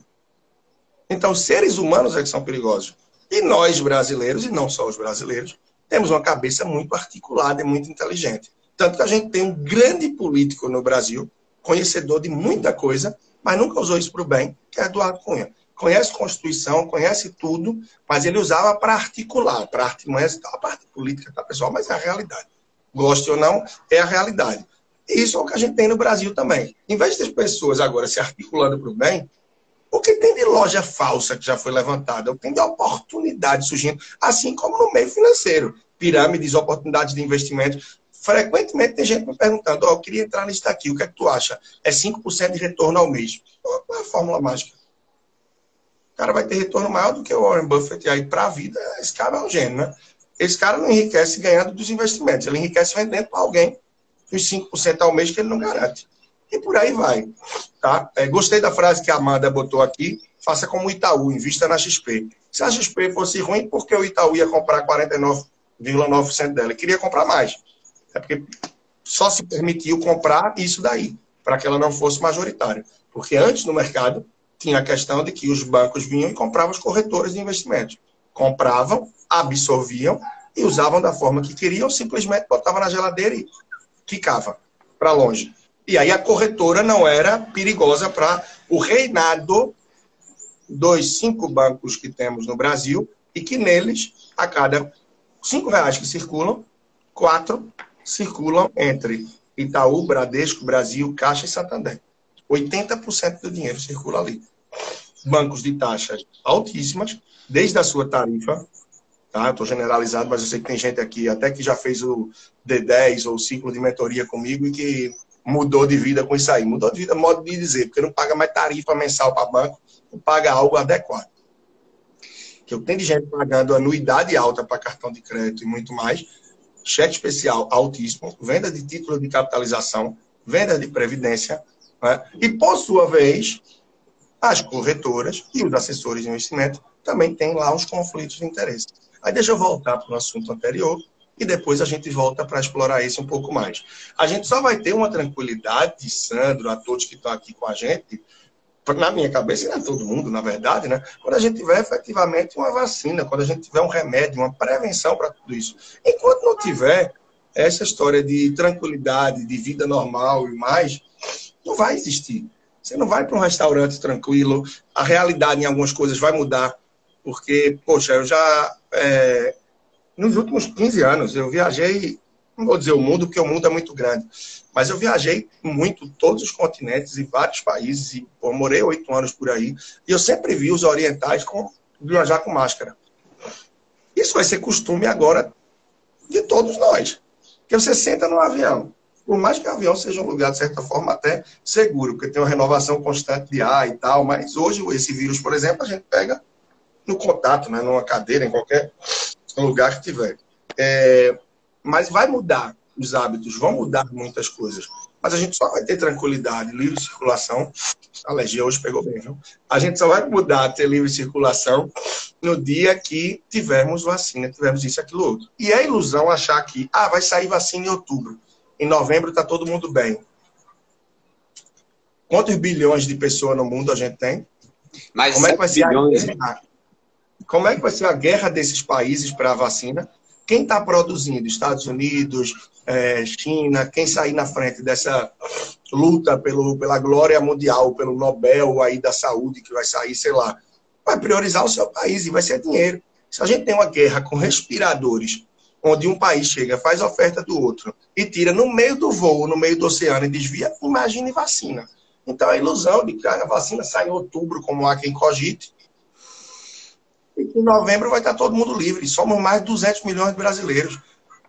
Então, seres humanos é que são perigosos. E nós, brasileiros, e não só os brasileiros, temos uma cabeça muito articulada e muito inteligente. Tanto que a gente tem um grande político no Brasil, conhecedor de muita coisa, mas nunca usou isso para o bem, que é Eduardo Cunha. Conhece Constituição, conhece tudo, mas ele usava para articular, para artimanhas e tal. A parte política, tá, pessoal? Mas é a realidade. Goste ou não, é a realidade. Isso é o que a gente tem no Brasil também. Em vez das pessoas agora se articulando para o bem, o que tem de loja falsa que já foi levantada? O que tem de oportunidade surgindo, assim como no meio financeiro. Pirâmides, oportunidades de investimento. Frequentemente tem gente me perguntando: oh, eu queria entrar nisso daqui, o que é que tu acha? É 5% de retorno ao mês. Qual é a fórmula mágica? O cara vai ter retorno maior do que o Warren Buffett. E aí, para a vida, esse cara é um gênio, né? Esse cara não enriquece ganhando dos investimentos, ele enriquece vendendo para alguém os 5% ao mês que ele não garante. E por aí vai. Tá? É, gostei da frase que a Amanda botou aqui. Faça como o Itaú, invista na XP. Se a XP fosse ruim, por que o Itaú ia comprar 49,9% dela? Ele queria comprar mais. É porque só se permitiu comprar isso daí, para que ela não fosse majoritária. Porque antes no mercado tinha a questão de que os bancos vinham e compravam os corretores de investimentos. Compravam, absorviam e usavam da forma que queriam, simplesmente botavam na geladeira e ficava para longe. E aí a corretora não era perigosa para o reinado dos cinco bancos que temos no Brasil e que neles, a cada cinco reais que circulam, quatro circulam entre Itaú, Bradesco, Brasil, Caixa e Santander. 80% do dinheiro circula ali. Bancos de taxas altíssimas, desde a sua tarifa Tá? Estou generalizado, mas eu sei que tem gente aqui até que já fez o D10 ou ciclo de mentoria comigo e que mudou de vida com isso aí. Mudou de vida, modo de dizer, porque não paga mais tarifa mensal para banco, não paga algo adequado. Que eu tenho de gente pagando anuidade alta para cartão de crédito e muito mais, cheque especial altíssimo, venda de título de capitalização, venda de previdência, né? e por sua vez, as corretoras e os assessores de investimento também têm lá os conflitos de interesse. Aí deixa eu voltar para o assunto anterior e depois a gente volta para explorar isso um pouco mais. A gente só vai ter uma tranquilidade, Sandro, a todos que estão aqui com a gente, na minha cabeça e na todo mundo, na verdade, né? Quando a gente tiver efetivamente uma vacina, quando a gente tiver um remédio, uma prevenção para tudo isso. Enquanto não tiver essa história de tranquilidade, de vida normal e mais, não vai existir. Você não vai para um restaurante tranquilo, a realidade em algumas coisas vai mudar, porque, poxa, eu já é, nos últimos 15 anos, eu viajei, não vou dizer o mundo, porque o mundo é muito grande, mas eu viajei muito, todos os continentes e vários países, e pô, morei oito anos por aí, e eu sempre vi os orientais com, viajar com máscara. Isso vai ser costume agora de todos nós. Que você senta no avião. Por mais que o avião seja um lugar, de certa forma, até seguro, porque tem uma renovação constante de ar e tal, mas hoje esse vírus, por exemplo, a gente pega no contato, né, numa cadeira, em qualquer lugar que tiver. É, mas vai mudar os hábitos, vão mudar muitas coisas. Mas a gente só vai ter tranquilidade, livre circulação. A alergia hoje pegou bem, não? A gente só vai mudar, ter livre circulação no dia que tivermos vacina, tivermos isso, aquilo, outro. E é ilusão achar que, ah, vai sair vacina em outubro. Em novembro está todo mundo bem. Quantos bilhões de pessoas no mundo a gente tem?
Mas Como é que vai ser bilhões,
a... Como é que vai ser a guerra desses países para a vacina? Quem está produzindo? Estados Unidos, é, China, quem sair na frente dessa luta pelo, pela glória mundial, pelo Nobel aí da saúde que vai sair, sei lá, vai priorizar o seu país e vai ser dinheiro. Se a gente tem uma guerra com respiradores, onde um país chega, faz oferta do outro e tira no meio do voo, no meio do oceano e desvia, imagine vacina. Então a ilusão de que a vacina sai em outubro, como há quem cogite, e que em novembro vai estar todo mundo livre. Somos mais de 200 milhões de brasileiros.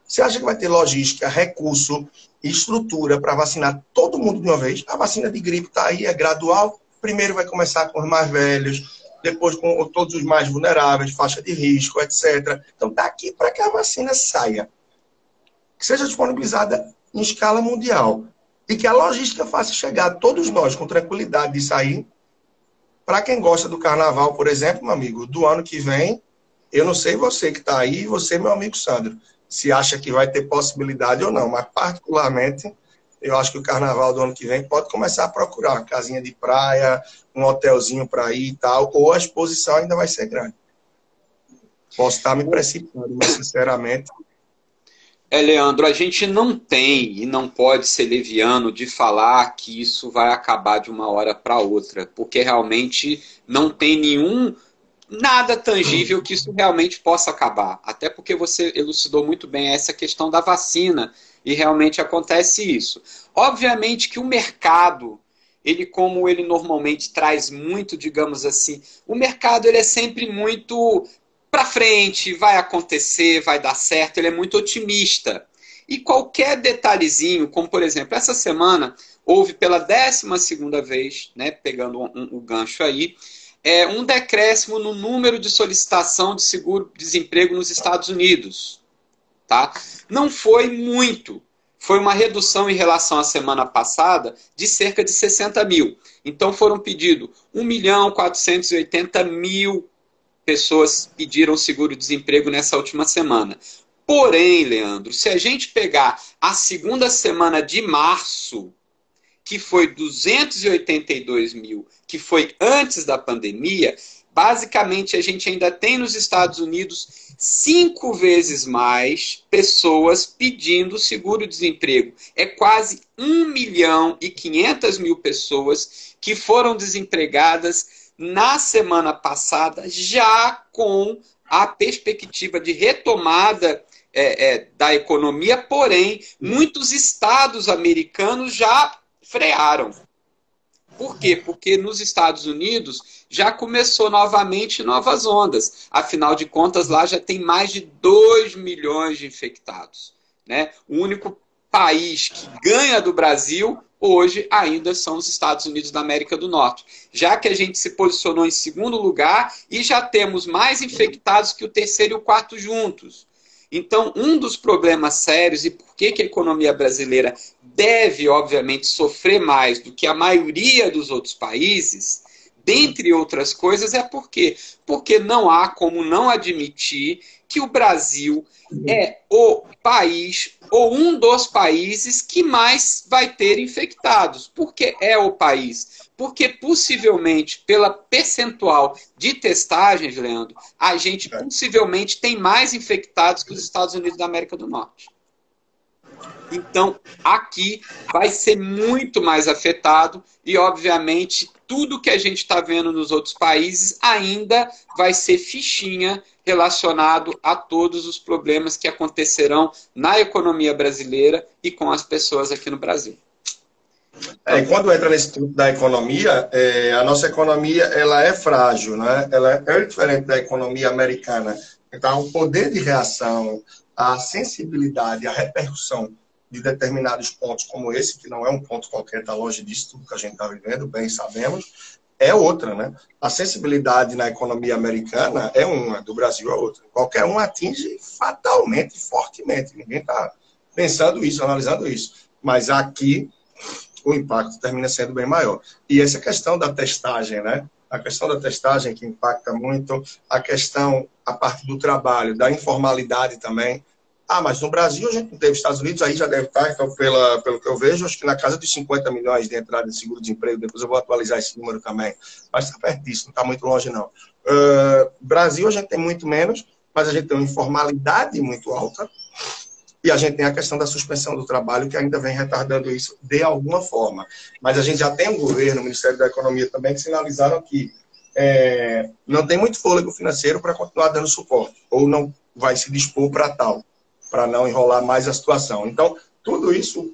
Você acha que vai ter logística, recurso estrutura para vacinar todo mundo de uma vez? A vacina de gripe está aí, é gradual. Primeiro vai começar com os mais velhos, depois com todos os mais vulneráveis, faixa de risco, etc. Então está aqui para que a vacina saia. Que seja disponibilizada em escala mundial. E que a logística faça chegar todos nós com tranquilidade de sair. Para quem gosta do carnaval, por exemplo, meu amigo, do ano que vem, eu não sei você que está aí, você, meu amigo Sandro se acha que vai ter possibilidade ou não, mas particularmente eu acho que o carnaval do ano que vem pode começar a procurar uma casinha de praia, um hotelzinho para ir e tal, ou a exposição ainda vai ser grande. Posso estar me precipitando, mas sinceramente.
É, Leandro, a gente não tem e não pode ser leviano de falar que isso vai acabar de uma hora para outra, porque realmente não tem nenhum nada tangível que isso realmente possa acabar. Até porque você elucidou muito bem essa questão da vacina e realmente acontece isso. Obviamente que o mercado, ele como ele normalmente traz muito, digamos assim, o mercado ele é sempre muito para frente, vai acontecer, vai dar certo, ele é muito otimista. E qualquer detalhezinho, como por exemplo, essa semana houve pela décima segunda vez, né, pegando o um, um, gancho aí, é, um decréscimo no número de solicitação de seguro-desemprego nos Estados Unidos. Tá? Não foi muito. Foi uma redução em relação à semana passada de cerca de 60 mil. Então foram pedidos 1 milhão 480 mil pessoas pediram seguro-desemprego nessa última semana. Porém, Leandro, se a gente pegar a segunda semana de março, que foi 282 mil, que foi antes da pandemia, basicamente a gente ainda tem nos Estados Unidos cinco vezes mais pessoas pedindo seguro-desemprego. É quase 1 milhão e 500 mil pessoas que foram desempregadas na semana passada, já com a perspectiva de retomada é, é, da economia, porém, muitos estados americanos já frearam. Por quê? Porque nos Estados Unidos já começou novamente novas ondas. Afinal de contas, lá já tem mais de 2 milhões de infectados. Né? O único país que ganha do Brasil hoje ainda são os Estados Unidos da América do Norte. Já que a gente se posicionou em segundo lugar e já temos mais infectados que o terceiro e o quarto juntos. Então, um dos problemas sérios e por que, que a economia brasileira deve, obviamente, sofrer mais do que a maioria dos outros países, dentre outras coisas, é por quê? Porque não há como não admitir que o Brasil é o país ou um dos países que mais vai ter infectados. Por que é o país? Porque possivelmente, pela percentual de testagens, Leandro, a gente possivelmente tem mais infectados que os Estados Unidos da América do Norte. Então, aqui vai ser muito mais afetado e, obviamente, tudo que a gente está vendo nos outros países ainda vai ser fichinha relacionado a todos os problemas que acontecerão na economia brasileira e com as pessoas aqui no Brasil.
É, quando entra nesse tipo da economia, é, a nossa economia ela é frágil, né? ela é diferente da economia americana. Então, o poder de reação, a sensibilidade, a repercussão de determinados pontos como esse, que não é um ponto qualquer, está longe disso, tudo que a gente está vivendo, bem sabemos, é outra, né? A sensibilidade na economia americana é uma, do Brasil é outra. Qualquer um atinge fatalmente, fortemente. Ninguém está pensando isso, analisando isso. Mas aqui o impacto termina sendo bem maior. E essa questão da testagem, né? A questão da testagem que impacta muito, a questão, a parte do trabalho, da informalidade também. Ah, mas no Brasil a gente não teve Estados Unidos, aí já deve estar, então, pela, pelo que eu vejo, acho que na casa de 50 milhões de entrada de seguro-desemprego, depois eu vou atualizar esse número também. Mas está perto disso, não está muito longe, não. Uh, Brasil a gente tem muito menos, mas a gente tem uma informalidade muito alta, e a gente tem a questão da suspensão do trabalho, que ainda vem retardando isso de alguma forma. Mas a gente já tem um governo, o Ministério da Economia também, que sinalizaram que é, não tem muito fôlego financeiro para continuar dando suporte, ou não vai se dispor para tal, para não enrolar mais a situação. Então, tudo isso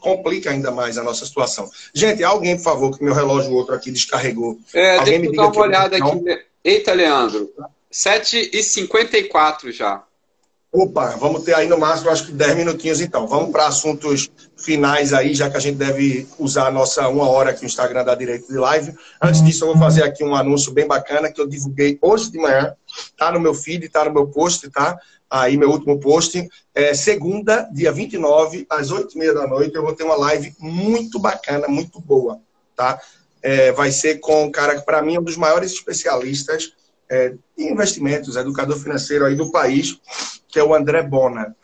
complica ainda mais a nossa situação. Gente, alguém, por favor, que meu relógio outro aqui descarregou.
É,
alguém
deixa eu dar uma olhada aqui. Eita, Leandro. 7h54 já.
Opa, vamos ter aí no máximo, acho que 10 minutinhos então. Vamos para assuntos finais aí, já que a gente deve usar a nossa uma hora aqui no Instagram da Direito de Live. Antes disso, eu vou fazer aqui um anúncio bem bacana que eu divulguei hoje de manhã. Tá no meu feed, tá no meu post, tá? Aí, meu último post. É segunda, dia 29, às 8h30 da noite, eu vou ter uma live muito bacana, muito boa, tá? É, vai ser com um cara que, para mim, é um dos maiores especialistas é, investimentos, educador financeiro aí do país que é o André Bona.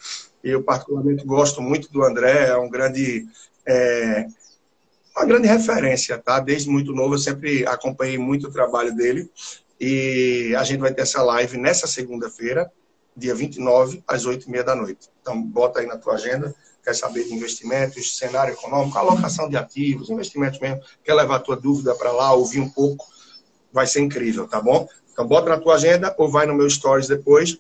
Eu, particularmente, gosto muito do André, é um grande. É, uma grande referência, tá? Desde muito novo, eu sempre acompanhei muito o trabalho dele. E a gente vai ter essa live nessa segunda-feira, dia 29, às 8h30 da noite. Então, bota aí na tua agenda. Quer saber de investimentos, cenário econômico, alocação de ativos, investimentos mesmo. Quer levar tua dúvida para lá, ouvir um pouco. Vai ser incrível, tá bom? Então, bota na tua agenda ou vai no meu stories depois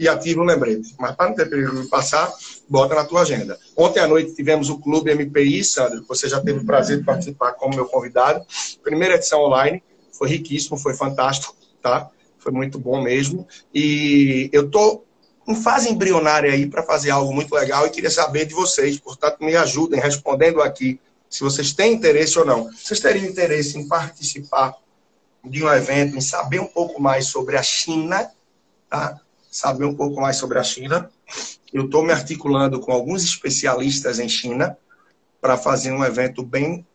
e ativa o lembrete. Mas para não ter perigo de passar, bota na tua agenda. Ontem à noite tivemos o Clube MPI, Sandro, você já teve o prazer de participar como meu convidado. Primeira edição online, foi riquíssimo, foi fantástico, tá? Foi muito bom mesmo. E eu tô em fase embrionária aí para fazer algo muito legal e queria saber de vocês, portanto, me ajudem respondendo aqui se vocês têm interesse ou não. Vocês teriam interesse em participar de um evento, em saber um pouco mais sobre a China, tá? saber um pouco mais sobre a China. Eu estou me articulando com alguns especialistas em China para fazer um evento bem,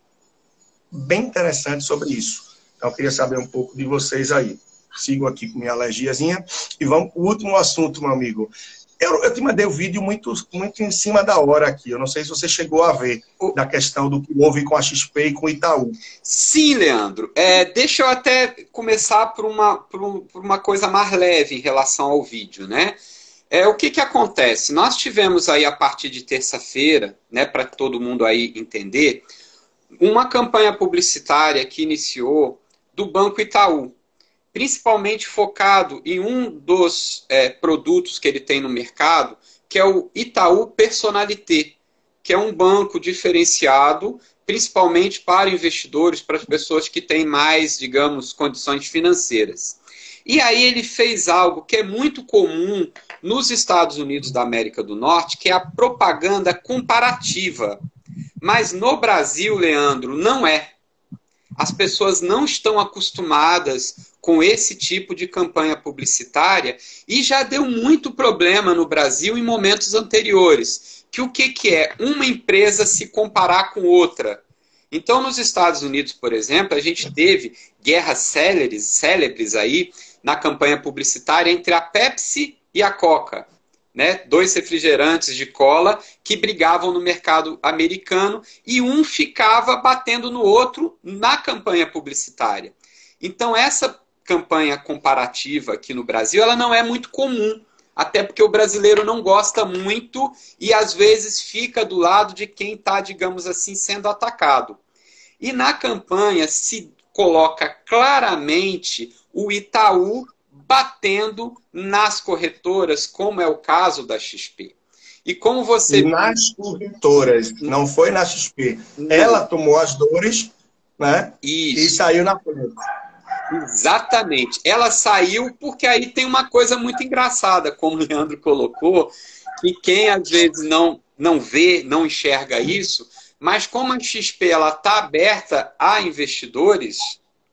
bem interessante sobre isso. Então, eu queria saber um pouco de vocês aí. Sigo aqui com minha alergiazinha. E vamos o último assunto, meu amigo. Eu, eu te mandei o um vídeo muito, muito em cima da hora aqui. Eu não sei se você chegou a ver da questão do que houve com a XP e com o Itaú.
Sim, Leandro. É, deixa eu até começar por uma, por, por uma coisa mais leve em relação ao vídeo, né? É, o que, que acontece? Nós tivemos aí a partir de terça-feira, né, para todo mundo aí entender, uma campanha publicitária que iniciou do Banco Itaú principalmente focado em um dos é, produtos que ele tem no mercado, que é o Itaú Personalité, que é um banco diferenciado, principalmente para investidores, para as pessoas que têm mais, digamos, condições financeiras. E aí ele fez algo que é muito comum nos Estados Unidos da América do Norte, que é a propaganda comparativa. Mas no Brasil, Leandro, não é. As pessoas não estão acostumadas com esse tipo de campanha publicitária e já deu muito problema no Brasil em momentos anteriores. Que o que, que é? Uma empresa se comparar com outra. Então, nos Estados Unidos, por exemplo, a gente teve guerras célebres, célebres aí na campanha publicitária entre a Pepsi e a Coca. Né? Dois refrigerantes de cola que brigavam no mercado americano e um ficava batendo no outro na campanha publicitária. Então, essa campanha comparativa aqui no Brasil, ela não é muito comum, até porque o brasileiro não gosta muito e às vezes fica do lado de quem está, digamos assim, sendo atacado. E na campanha se coloca claramente o Itaú batendo nas corretoras, como é o caso da XP. E como você.
Nas corretoras, não foi na XP. Ela tomou as dores né? Isso. e saiu na frente.
Exatamente. Ela saiu porque aí tem uma coisa muito engraçada, como o Leandro colocou, que quem às vezes não, não vê, não enxerga isso, mas como a XP está aberta a investidores,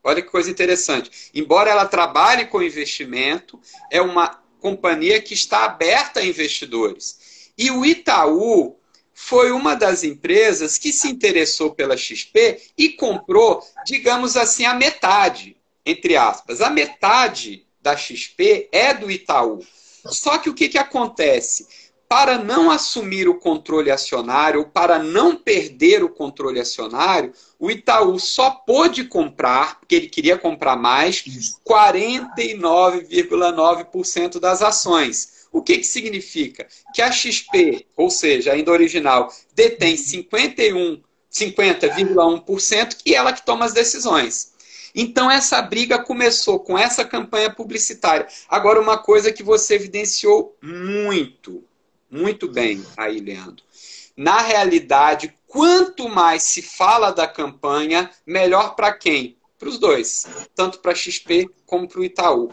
olha que coisa interessante. Embora ela trabalhe com investimento, é uma companhia que está aberta a investidores. E o Itaú, foi uma das empresas que se interessou pela XP e comprou, digamos assim, a metade, entre aspas. A metade da XP é do Itaú. Só que o que, que acontece? Para não assumir o controle acionário, ou para não perder o controle acionário, o Itaú só pôde comprar, porque ele queria comprar mais, 49,9% das ações. O que, que significa? Que a XP, ou seja, ainda original, detém 51, 50,1% e ela que toma as decisões. Então essa briga começou com essa campanha publicitária. Agora uma coisa que você evidenciou muito, muito bem aí, Leandro. Na realidade, quanto mais se fala da campanha, melhor para quem? Para os dois, tanto para XP como para o Itaú.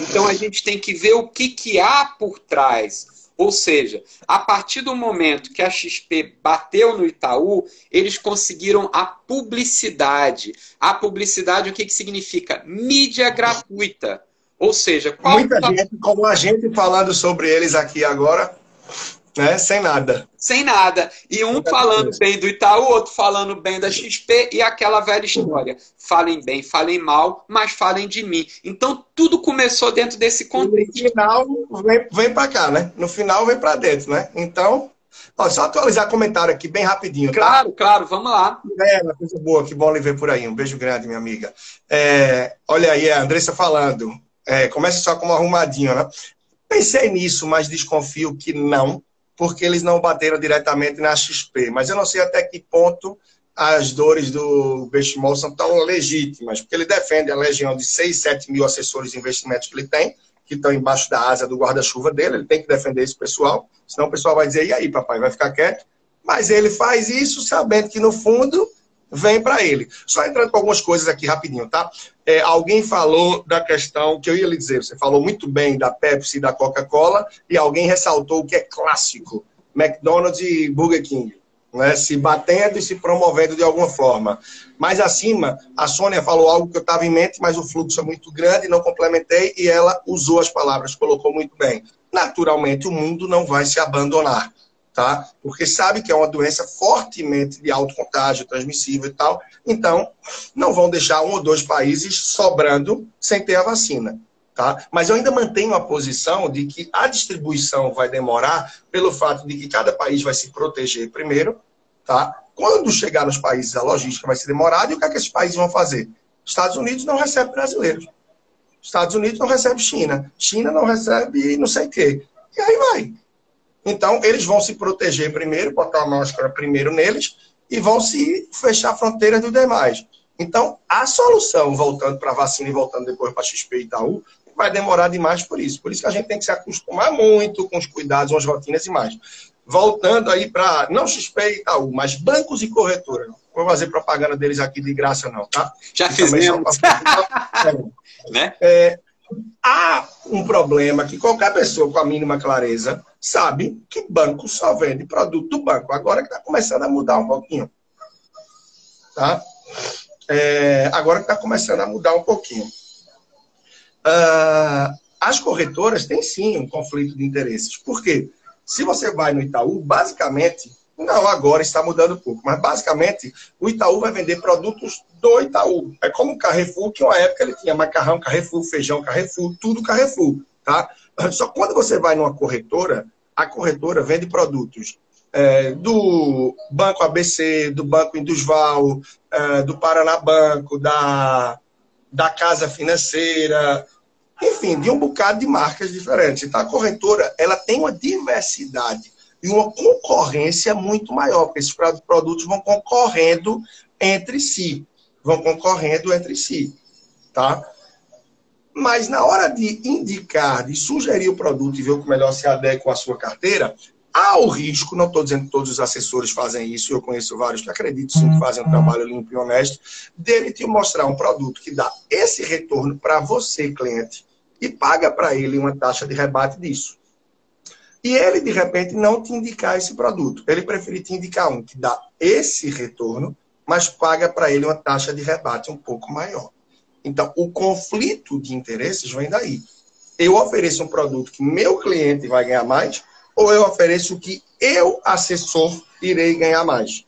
Então a gente tem que ver o que, que há por trás. Ou seja, a partir do momento que a XP bateu no Itaú, eles conseguiram a publicidade. A publicidade, o que, que significa? Mídia gratuita. Ou seja,
qual Muita gente, como a gente falando sobre eles aqui agora, né? Sem nada.
Sem nada. E um falando bem do Itaú, outro falando bem da XP e aquela velha história. Falem bem, falem mal, mas falem de mim. Então tudo começou dentro desse contexto.
no final vem, vem para cá, né? No final vem para dentro, né? Então, ó, só atualizar comentário aqui bem rapidinho.
Tá? Claro, claro, vamos lá.
É, uma coisa boa, que bom lhe ver por aí. Um beijo grande, minha amiga. É, olha aí, a Andressa falando. É, comece só com um arrumadinho, né? Pensei nisso, mas desconfio que não porque eles não bateram diretamente na XP. Mas eu não sei até que ponto as dores do Benchimol são tão legítimas, porque ele defende a legião de 6, 7 mil assessores de investimentos que ele tem, que estão embaixo da asa do guarda-chuva dele, ele tem que defender esse pessoal, senão o pessoal vai dizer, e aí, papai, vai ficar quieto? Mas ele faz isso sabendo que, no fundo, vem para ele. Só entrando com algumas coisas aqui rapidinho, tá? É, alguém falou da questão que eu ia lhe dizer, você falou muito bem da Pepsi e da Coca-Cola, e alguém ressaltou o que é clássico: McDonald's e Burger King. Né, se batendo e se promovendo de alguma forma. Mais acima, a Sônia falou algo que eu estava em mente, mas o fluxo é muito grande, não complementei, e ela usou as palavras, colocou muito bem. Naturalmente, o mundo não vai se abandonar tá? Porque sabe que é uma doença fortemente de alto contágio, transmissível e tal. Então, não vão deixar um ou dois países sobrando sem ter a vacina. Tá? Mas eu ainda mantenho a posição de que a distribuição vai demorar pelo fato de que cada país vai se proteger primeiro, tá? Quando chegar nos países, a logística vai ser demorada, e o que, é que esses países vão fazer? Estados Unidos não recebe brasileiros. Estados Unidos não recebe China. China não recebe não sei o quê. E aí vai. Então, eles vão se proteger primeiro, botar a máscara primeiro neles, e vão se fechar a fronteira dos demais. Então, a solução, voltando para a vacina e voltando depois para XP e Itaú, vai demorar demais por isso. Por isso que a gente tem que se acostumar muito com os cuidados, com as rotinas e mais. Voltando aí para, não XP e Itaú, mas bancos e corretoras. Não vou fazer propaganda deles aqui de graça, não, tá?
Já fizemos.
né? É, há um problema que qualquer pessoa com a mínima clareza sabe que banco só vende produto do banco. Agora que está começando a mudar um pouquinho. Tá? É, agora que está começando a mudar um pouquinho. Uh, as corretoras têm sim um conflito de interesses. Por quê? Se você vai no Itaú, basicamente, não, agora está mudando pouco, mas basicamente o Itaú vai vender produtos do Itaú. É como o Carrefour, que uma época ele tinha macarrão Carrefour, feijão Carrefour, tudo Carrefour, tá? Só quando você vai numa corretora, a corretora vende produtos é, do Banco ABC, do Banco Indusval, é, do Paraná Banco, da, da Casa Financeira, enfim, de um bocado de marcas diferentes. Então, a corretora ela tem uma diversidade e uma concorrência muito maior, porque esses produtos vão concorrendo entre si, vão concorrendo entre si, tá? Mas na hora de indicar, de sugerir o produto e ver o que melhor se adequa à sua carteira, há o risco, não estou dizendo que todos os assessores fazem isso, eu conheço vários que acredito sim que fazem um trabalho limpo e honesto, dele te mostrar um produto que dá esse retorno para você, cliente, e paga para ele uma taxa de rebate disso. E ele, de repente, não te indicar esse produto. Ele preferir te indicar um que dá esse retorno, mas paga para ele uma taxa de rebate um pouco maior. Então, o conflito de interesses vem daí. Eu ofereço um produto que meu cliente vai ganhar mais, ou eu ofereço o que eu, assessor, irei ganhar mais?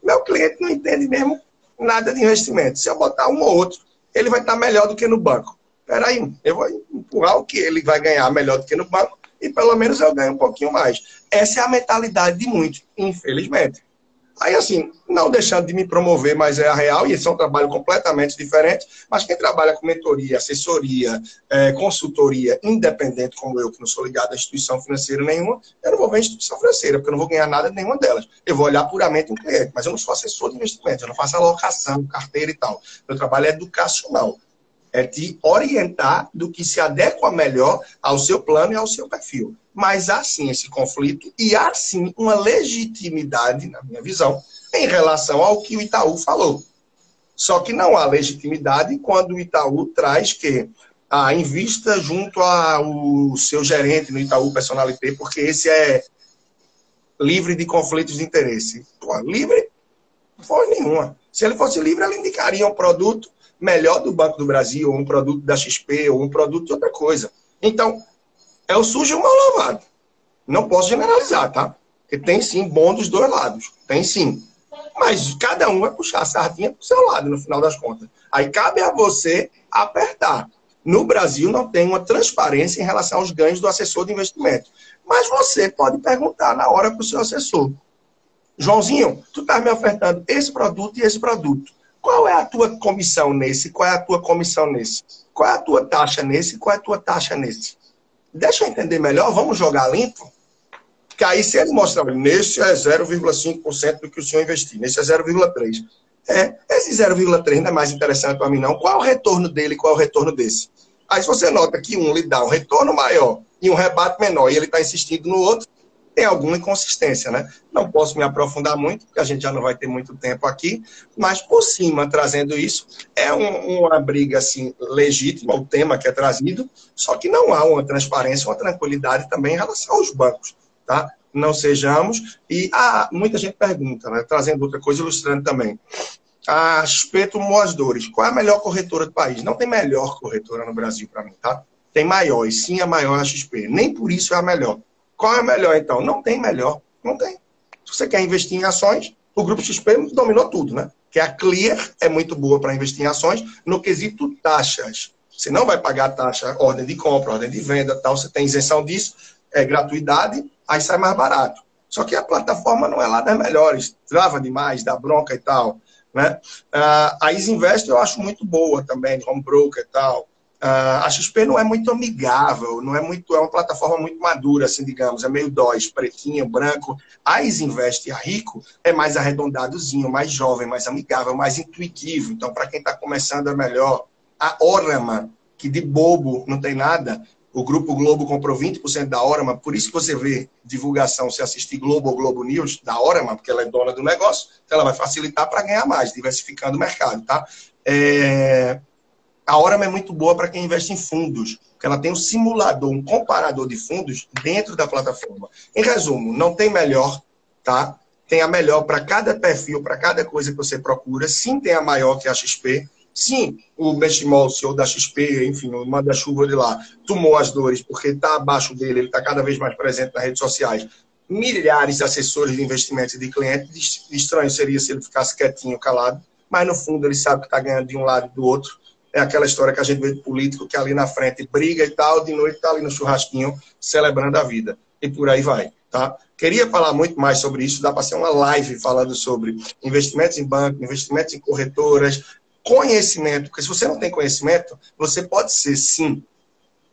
Meu cliente não entende mesmo nada de investimento. Se eu botar um ou outro, ele vai estar melhor do que no banco. Peraí, eu vou empurrar o que ele vai ganhar melhor do que no banco e pelo menos eu ganho um pouquinho mais. Essa é a mentalidade de muitos, infelizmente. Aí, assim, não deixando de me promover, mas é a real, e esse é um trabalho completamente diferente, mas quem trabalha com mentoria, assessoria, é, consultoria, independente como eu, que não sou ligado a instituição financeira nenhuma, eu não vou ver instituição financeira, porque eu não vou ganhar nada de nenhuma delas. Eu vou olhar puramente um cliente, mas eu não sou assessor de investimento, eu não faço alocação, carteira e tal. Meu trabalho é educacional é te orientar do que se adequa melhor ao seu plano e ao seu perfil. Mas há sim esse conflito e há sim uma legitimidade, na minha visão, em relação ao que o Itaú falou. Só que não há legitimidade quando o Itaú traz que a invista junto ao seu gerente no Itaú Personalité, porque esse é livre de conflitos de interesse. Pô, livre? Foi nenhuma. Se ele fosse livre, ele indicaria um produto melhor do Banco do Brasil, ou um produto da XP, ou um produto de outra coisa. Então, é o sujo e o mal lavado. Não posso generalizar, tá? Porque tem sim bom dos dois lados. Tem sim. Mas cada um vai puxar a sardinha para o seu lado, no final das contas. Aí cabe a você apertar. No Brasil não tem uma transparência em relação aos ganhos do assessor de investimento. Mas você pode perguntar na hora para o seu assessor. Joãozinho, tu está me ofertando esse produto e esse produto. Qual é a tua comissão nesse? Qual é a tua comissão nesse? Qual é a tua taxa nesse? Qual é a tua taxa nesse? Deixa eu entender melhor, vamos jogar limpo? Que aí, se ele mostrar, nesse é 0,5% do que o senhor investiu, nesse é 0,3%. É, esse 0,3% não é mais interessante para mim, não. Qual é o retorno dele qual é o retorno desse? Aí, se você nota que um lhe dá um retorno maior e um rebate menor, e ele está insistindo no outro, tem alguma inconsistência, né? Não posso me aprofundar muito, porque a gente já não vai ter muito tempo aqui, mas por cima, trazendo isso, é um, uma briga assim legítima, o tema que é trazido, só que não há uma transparência, uma tranquilidade também em relação aos bancos, tá? Não sejamos. E ah, muita gente pergunta, né? Trazendo outra coisa, ilustrando também. A XP tomou as dores. Qual é a melhor corretora do país? Não tem melhor corretora no Brasil para mim, tá? Tem maior, e sim a maior a XP. Nem por isso é a melhor. Qual é melhor, então? Não tem melhor. Não tem. Se você quer investir em ações, o Grupo XP dominou tudo, né? Que a Clear é muito boa para investir em ações no quesito taxas. Você não vai pagar taxa, ordem de compra, ordem de venda, tal. Você tem isenção disso, é gratuidade, aí sai mais barato. Só que a plataforma não é lá das melhores. Trava demais, dá bronca e tal. Né? Uh, a Isinvest eu acho muito boa também, home broker e tal. Uh, a XP não é muito amigável, não é muito, é uma plataforma muito madura, assim, digamos, é meio dóis, pretinho, branco. A Isinvest e a Rico é mais arredondadozinho, mais jovem, mais amigável, mais intuitivo. Então, para quem está começando, é melhor. A Orama, que de bobo não tem nada, o Grupo Globo comprou 20% da Orama, por isso que você vê divulgação, se assistir Globo ou Globo News, da Orama, porque ela é dona do negócio, então ela vai facilitar para ganhar mais, diversificando o mercado, tá? É, a Orama é muito boa para quem investe em fundos, porque ela tem um simulador, um comparador de fundos dentro da plataforma. Em resumo, não tem melhor, tá? Tem a melhor para cada perfil, para cada coisa que você procura. Sim, tem a maior que é a XP. Sim, o Benchimol, o CEO da XP, enfim, o manda-chuva de lá, tomou as dores, porque está abaixo dele, ele está cada vez mais presente nas redes sociais. Milhares de assessores de investimentos e de clientes. Estranho seria se ele ficasse quietinho, calado, mas no fundo ele sabe que está ganhando de um lado e do outro é aquela história que a gente vê de político que ali na frente briga e tal, de noite está ali no churrasquinho celebrando a vida. E por aí vai, tá? Queria falar muito mais sobre isso, dá para ser uma live falando sobre investimentos em banco, investimentos em corretoras, conhecimento, porque se você não tem conhecimento, você pode ser, sim,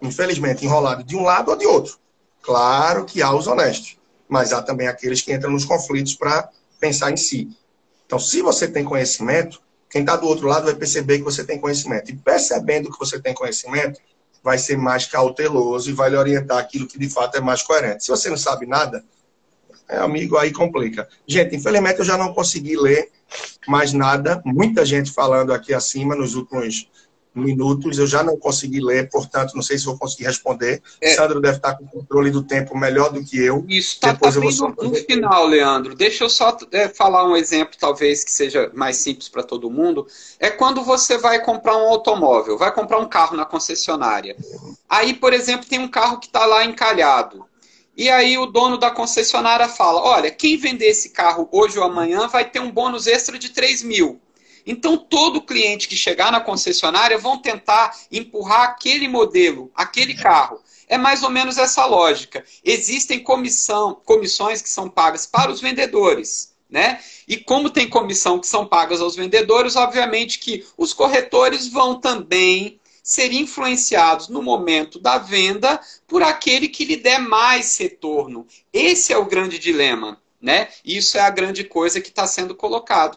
infelizmente, enrolado de um lado ou de outro. Claro que há os honestos, mas há também aqueles que entram nos conflitos para pensar em si. Então, se você tem conhecimento, quem está do outro lado vai perceber que você tem conhecimento. E percebendo que você tem conhecimento, vai ser mais cauteloso e vai lhe orientar aquilo que de fato é mais coerente. Se você não sabe nada, é, amigo, aí complica. Gente, infelizmente eu já não consegui ler mais nada. Muita gente falando aqui acima nos últimos minutos, eu já não consegui ler, portanto, não sei se vou conseguir responder. É. Sandro deve estar com o controle do tempo melhor do que eu.
Isso, tá, tá bem no, no, final, Leandro. Deixa eu só é, falar um exemplo, talvez, que seja mais simples para todo mundo. É quando você vai comprar um automóvel, vai comprar um carro na concessionária. Aí, por exemplo, tem um carro que está lá encalhado. E aí o dono da concessionária fala: olha, quem vender esse carro hoje ou amanhã vai ter um bônus extra de 3 mil. Então, todo cliente que chegar na concessionária vão tentar empurrar aquele modelo, aquele carro. É mais ou menos essa lógica. Existem comissão, comissões que são pagas para os vendedores. Né? E como tem comissão que são pagas aos vendedores, obviamente que os corretores vão também ser influenciados no momento da venda por aquele que lhe der mais retorno. Esse é o grande dilema. Né? Isso é a grande coisa que está sendo colocado.